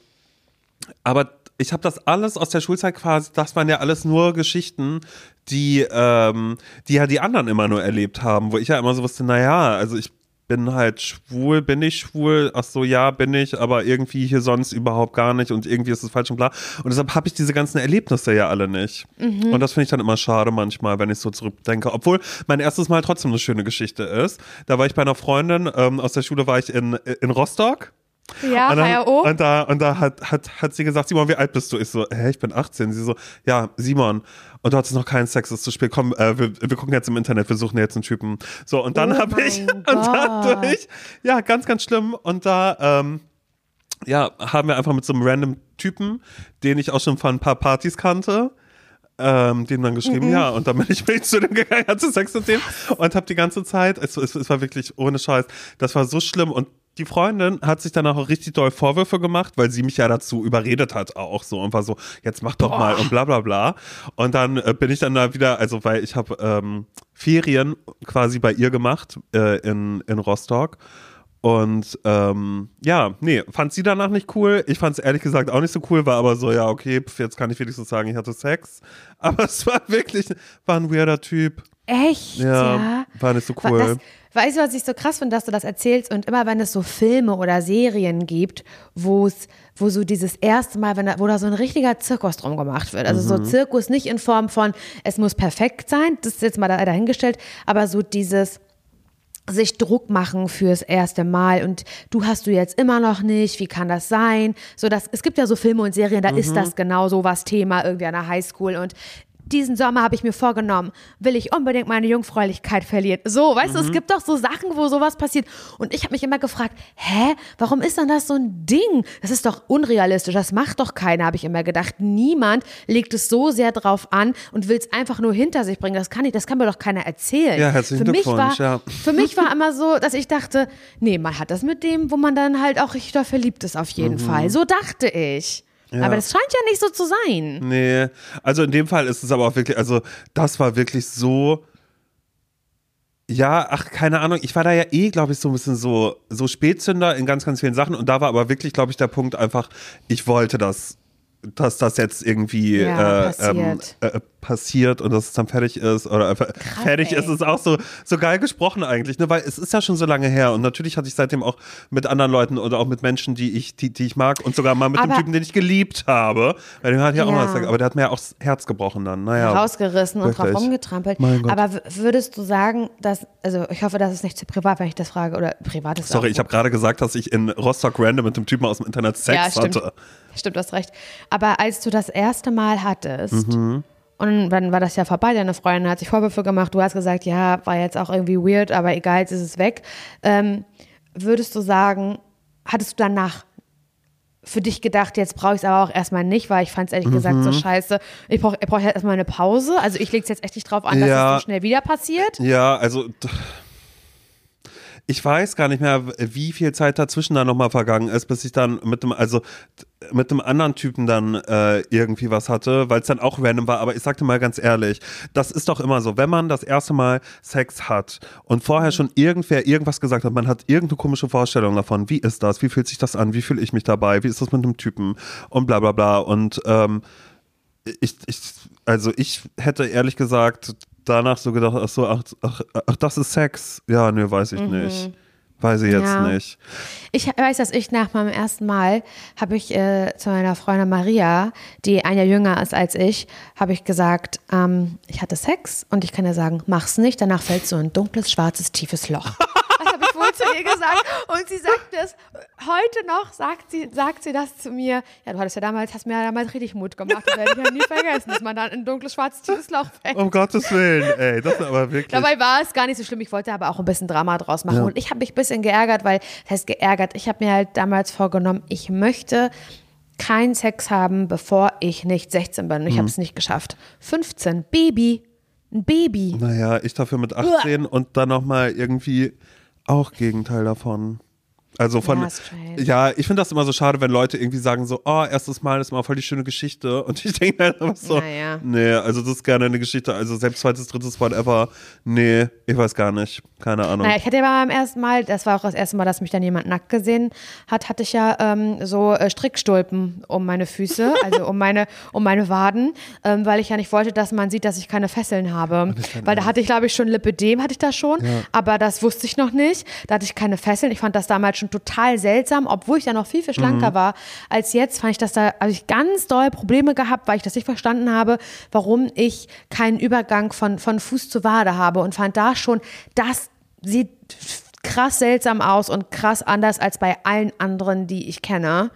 aber ich habe das alles aus der Schulzeit quasi, das waren ja alles nur Geschichten, die, ähm, die ja die anderen immer nur erlebt haben, wo ich ja immer so wusste, naja, also ich bin halt schwul, bin ich schwul, ach so, ja, bin ich, aber irgendwie hier sonst überhaupt gar nicht und irgendwie ist es falsch und bla. Und deshalb habe ich diese ganzen Erlebnisse ja alle nicht. Und das finde ich dann immer schade manchmal, wenn ich so zurückdenke. Obwohl mein erstes Mal trotzdem eine schöne Geschichte ist. Da war ich bei einer Freundin, ähm, aus der Schule war ich in, in Rostock. ja, Und, dann, HRO. und da, und da hat, hat, hat sie gesagt, Simon, wie alt bist du? Ich so, hä, ich bin 18. Sie so, ja, Simon. Und du hattest noch keinen Sex, ist zu spät. Komm, äh, wir, wir gucken jetzt im Internet, wir suchen jetzt einen Typen. So, und dann Oh habe ich, mein [laughs] und dadurch, ja, ganz, ganz schlimm. Und da, ähm, ja, haben wir einfach mit so einem random Typen, den ich auch schon von ein paar Partys kannte, ähm, dem dann geschrieben, ja, und dann bin ich mit zu dem gegangen, hatte Sex mit dem und habe die ganze Zeit, es, es, es war wirklich ohne Scheiß, das war so schlimm und die Freundin hat sich danach auch richtig doll Vorwürfe gemacht, weil sie mich ja dazu überredet hat auch so und war so, jetzt mach doch mal und bla bla bla. Und dann äh, bin ich dann da wieder, also weil ich habe ähm, Ferien quasi bei ihr gemacht äh, in, in Rostock. Und ähm, ja, nee, fand sie danach nicht cool. Ich fand es ehrlich gesagt auch nicht so cool, war aber so, ja, okay, pf, jetzt kann ich wenigstens sagen, ich hatte Sex. Aber [laughs] es war wirklich, war ein weirder Typ. Echt? Ja, Ja. war nicht so cool. Das, weißt du, was ich so krass finde, dass du das erzählst und immer wenn es so Filme oder Serien gibt, wo es, wo so dieses erste Mal, wenn da, wo da so ein richtiger Zirkus drum gemacht wird. Also Mhm. so Zirkus nicht in Form von, es muss perfekt sein, das ist jetzt mal da, dahingestellt, aber so dieses sich Druck machen fürs erste Mal und du hast du jetzt immer noch nicht, wie kann das sein? So dass es gibt ja so Filme und Serien, da Mhm. ist das genau so was Thema irgendwie an der Highschool und diesen Sommer habe ich mir vorgenommen, will ich unbedingt meine Jungfräulichkeit verlieren. So, weißt du, es gibt doch so Sachen, wo sowas passiert. Und ich habe mich immer gefragt, hä, warum ist dann das so ein Ding? Das ist doch unrealistisch, das macht doch keiner, habe ich immer gedacht. Niemand legt es so sehr drauf an und will es einfach nur hinter sich bringen. Das kann ich, das kann mir doch keiner erzählen. Ja, herzlichen Für mich war, Glückwunsch, ja. für mich war [laughs] immer so, dass ich dachte, nee, man hat das mit dem, wo man dann halt auch richtig doll verliebt ist, auf jeden Fall. So dachte ich. Aber das scheint ja nicht so zu sein. Nee, also in dem Fall ist es aber auch wirklich, also das war wirklich so. Ja, ach, keine Ahnung. Ich war da ja eh, glaube ich, so ein bisschen so, so Spätzünder in ganz, ganz vielen Sachen. Und da war aber wirklich, glaube ich, der Punkt einfach, ich wollte das, dass das jetzt irgendwie Ja, äh, ähm, passiert. äh, passiert und dass es dann fertig ist. Oder einfach fertig ey. ist es auch so, so geil gesprochen eigentlich, ne? Weil es ist ja schon so lange her. Und natürlich hatte ich seitdem auch mit anderen Leuten oder auch mit Menschen, die ich, die, die ich mag und sogar mal mit dem Aber- Typen, den ich geliebt habe. Weil dem hat ja auch mal gesagt, aber der hat mir ja auch das Herz gebrochen dann. Naja. rausgerissen und drauf wirklich. rumgetrampelt. Aber würdest du sagen, dass, also ich hoffe, das ist nicht zu privat, wenn ich das frage, oder privat ist Sorry, ich habe gerade gesagt, dass ich in Rostock random mit dem Typen aus dem Internet Sex ja, hatte. Stimmt, du hast recht. Aber als du das erste Mal hattest, Mhm. und dann war das ja vorbei, deine Freundin hat sich Vorwürfe gemacht, du hast gesagt, ja, war jetzt auch irgendwie weird, aber egal, jetzt ist es weg. Ähm, würdest du sagen, hattest du danach für dich gedacht, jetzt brauche ich es aber auch erstmal nicht, weil ich fand es ehrlich gesagt Mhm. so scheiße. Ich brauche ich brauch jetzt erstmal eine Pause. Also ich lege es jetzt echt nicht drauf an, dass Ja. es so schnell wieder passiert. Ja, also ich weiß gar nicht mehr, wie viel Zeit dazwischen da nochmal vergangen ist, bis ich dann mit dem, also mit einem anderen Typen dann äh, irgendwie was hatte, weil es dann auch random war. Aber ich sagte mal ganz ehrlich, das ist doch immer so, wenn man das erste Mal Sex hat und vorher schon irgendwer irgendwas gesagt hat, man hat irgendeine komische Vorstellung davon, wie ist das, wie fühlt sich das an, wie fühle ich mich dabei, wie ist das mit einem Typen und bla bla bla. Und ähm, ich, ich, also ich hätte ehrlich gesagt danach so gedacht, ach so, ach, ach, ach das ist Sex. Ja, nö, weiß ich nicht. Weiß ich jetzt Ja. nicht. Ich weiß, dass ich nach meinem ersten Mal habe ich äh, zu meiner Freundin Maria, die ein Jahr jünger ist als ich, habe ich gesagt, ähm, ich hatte Sex und ich kann dir sagen, mach's nicht, danach fällst du in ein dunkles, schwarzes, tiefes Loch. [laughs] Das habe ich wohl zu ihr gesagt und sie sagt es heute noch, sagt sie, sagt sie das zu mir. Ja, du hattest ja damals, hast mir ja damals richtig Mut gemacht, das werde ich ja nie vergessen, dass man dann in ein dunkles, schwarzes, tiefes Loch fällt. Um Gottes Willen, ey, das ist aber wirklich. Dabei war es gar nicht so schlimm. Ich wollte aber auch ein bisschen Drama draus machen. Und ich habe mich ein bisschen geärgert, weil, das heißt geärgert, ich habe mir halt damals vorgenommen, ich möchte keinen Sex haben, bevor ich nicht 16 bin. Und ich habe es nicht geschafft. 15, Baby, ein Baby. Naja, ich dafür mit 18 und dann nochmal irgendwie auch Gegenteil davon. Also von, Ja, ja, ich finde das immer so schade, wenn Leute irgendwie sagen so, oh, erstes Mal ist mal voll die schöne Geschichte. [laughs] Und ich denke halt immer so, Naja. nee, also das ist gerne eine Geschichte. Also selbst zweites, drittes, whatever, nee, ich weiß gar nicht. Keine Ahnung. Naja, ich hatte ja beim ersten Mal, das war auch das erste Mal, dass mich dann jemand nackt gesehen hat, hatte ich ja ähm, so äh, Strickstulpen um meine Füße, [laughs] also um meine, um meine Waden, ähm, weil ich ja nicht wollte, dass man sieht, dass ich keine Fesseln habe. Weil da hatte ich, glaube ich, schon Lipödem, hatte ich da schon, aber das wusste ich noch nicht. Da hatte ich keine Fesseln. Ich fand das damals schon total seltsam, obwohl ich da noch viel, viel schlanker war als jetzt, fand ich das da, habe ich ganz doll Probleme gehabt, weil ich das nicht verstanden habe, warum ich keinen Übergang von, von Fuß zu Wade habe und fand da schon, das sieht krass seltsam aus und krass anders als bei allen anderen, die ich kenne.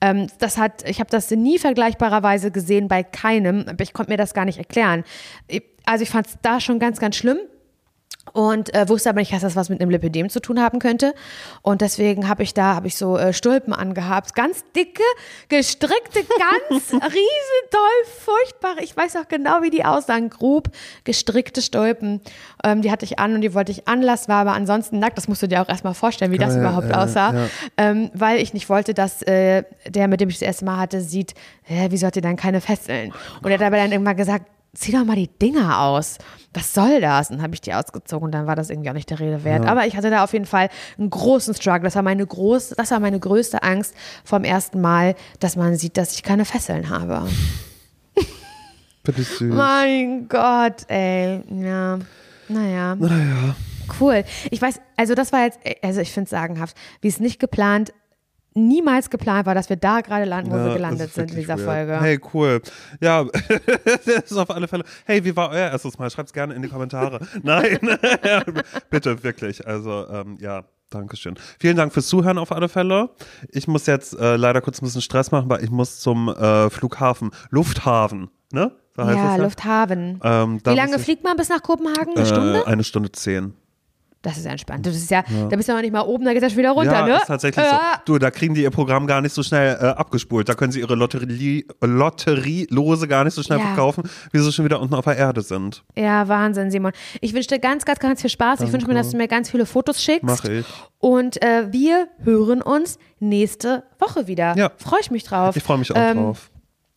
Ähm, das hat, ich habe das nie vergleichbarerweise gesehen bei keinem, aber ich konnte mir das gar nicht erklären. Ich, also ich fand es da schon ganz, ganz schlimm und äh, wusste aber nicht, dass das was mit einem Lipödem zu tun haben könnte. Und deswegen habe ich da habe ich so äh, Stulpen angehabt, ganz dicke, gestrickte, ganz [laughs] riesendoll, furchtbare. Ich weiß auch genau, wie die aussahen, grob gestrickte Stulpen. Ähm, die hatte ich an und die wollte ich anlassen, war aber ansonsten nackt. Das musst du dir auch erstmal vorstellen, wie das Ja, überhaupt ja, aussah, ja. ähm, weil ich nicht wollte, dass äh, der, mit dem ich das erste Mal hatte, sieht, hä, wieso hat ihr dann keine Fesseln? Und er hat aber dann irgendwann gesagt, zieh doch mal die Dinger aus. Was soll das? Und dann habe ich die ausgezogen und dann war das irgendwie auch nicht der Rede wert. Aber ich hatte da auf jeden Fall einen großen Struggle. Das war meine groß, das war meine größte Angst vom ersten Mal, dass man sieht, dass ich keine Fesseln habe. [laughs] Bitte süß. Mein Gott, ey. Ja. Naja. Naja. Cool. Ich weiß, also das war jetzt, also ich finde es sagenhaft, wie es nicht geplant, niemals geplant war, dass wir da gerade landen, wo Ja, wir gelandet sind in dieser weird. Folge. Hey, cool. Ja, [laughs] das ist auf alle Fälle. Hey, wie war euer erstes Mal? Schreibt's gerne in die Kommentare. [laughs] Nein, [laughs] bitte, wirklich. Also, ähm, ja. Dankeschön. Vielen Dank fürs Zuhören auf alle Fälle. Ich muss jetzt äh, leider kurz ein bisschen Stress machen, weil ich muss zum äh, Flughafen, Lufthafen, ne? So heißt ja, es Lufthafen. Ähm, da Wie lange fliegt man bis nach Kopenhagen? Eine Äh, Stunde? eine Stunde zehn. Das ist entspannt. Das ist ja, da bist du noch nicht mal oben, da geht das schon wieder runter, ja, ne? ist tatsächlich ja. so. Du, da kriegen die ihr Programm gar nicht so schnell äh, abgespult. Da können sie ihre Lotterie, Lotterielose gar nicht so schnell Ja. verkaufen, wie sie schon wieder unten auf der Erde sind. Ja, Wahnsinn, Simon. Ich wünsche dir ganz, ganz, ganz viel Spaß. Ich wünsche mir, dass du mir ganz viele Fotos schickst. Mach ich. Und äh, wir hören uns nächste Woche wieder. Ja. Freue ich mich drauf. Ich freue mich auch Ähm, drauf.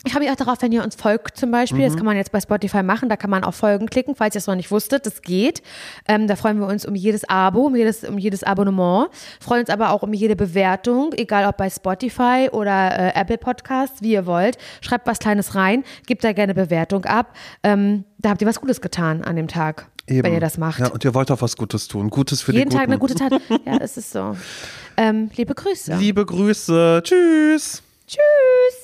Ich habe mich auch darauf, wenn ihr uns folgt zum Beispiel, Mhm. das kann man jetzt bei Spotify machen, da kann man auf Folgen klicken, falls ihr es noch nicht wusstet, das geht. Ähm, da freuen wir uns um jedes Abo, um jedes, um jedes Abonnement, freuen uns aber auch um jede Bewertung, egal ob bei Spotify oder äh, Apple Podcasts, wie ihr wollt. Schreibt was Kleines rein, gebt da gerne Bewertung ab. Ähm, da habt ihr was Gutes getan an dem Tag, Eben. wenn ihr das macht. Ja, und ihr wollt auch was Gutes tun. Gutes für Jeden die Tag eine gute Tat. [laughs] Ja, es ist so. Ähm, liebe Grüße. Liebe Grüße. Tschüss. Tschüss.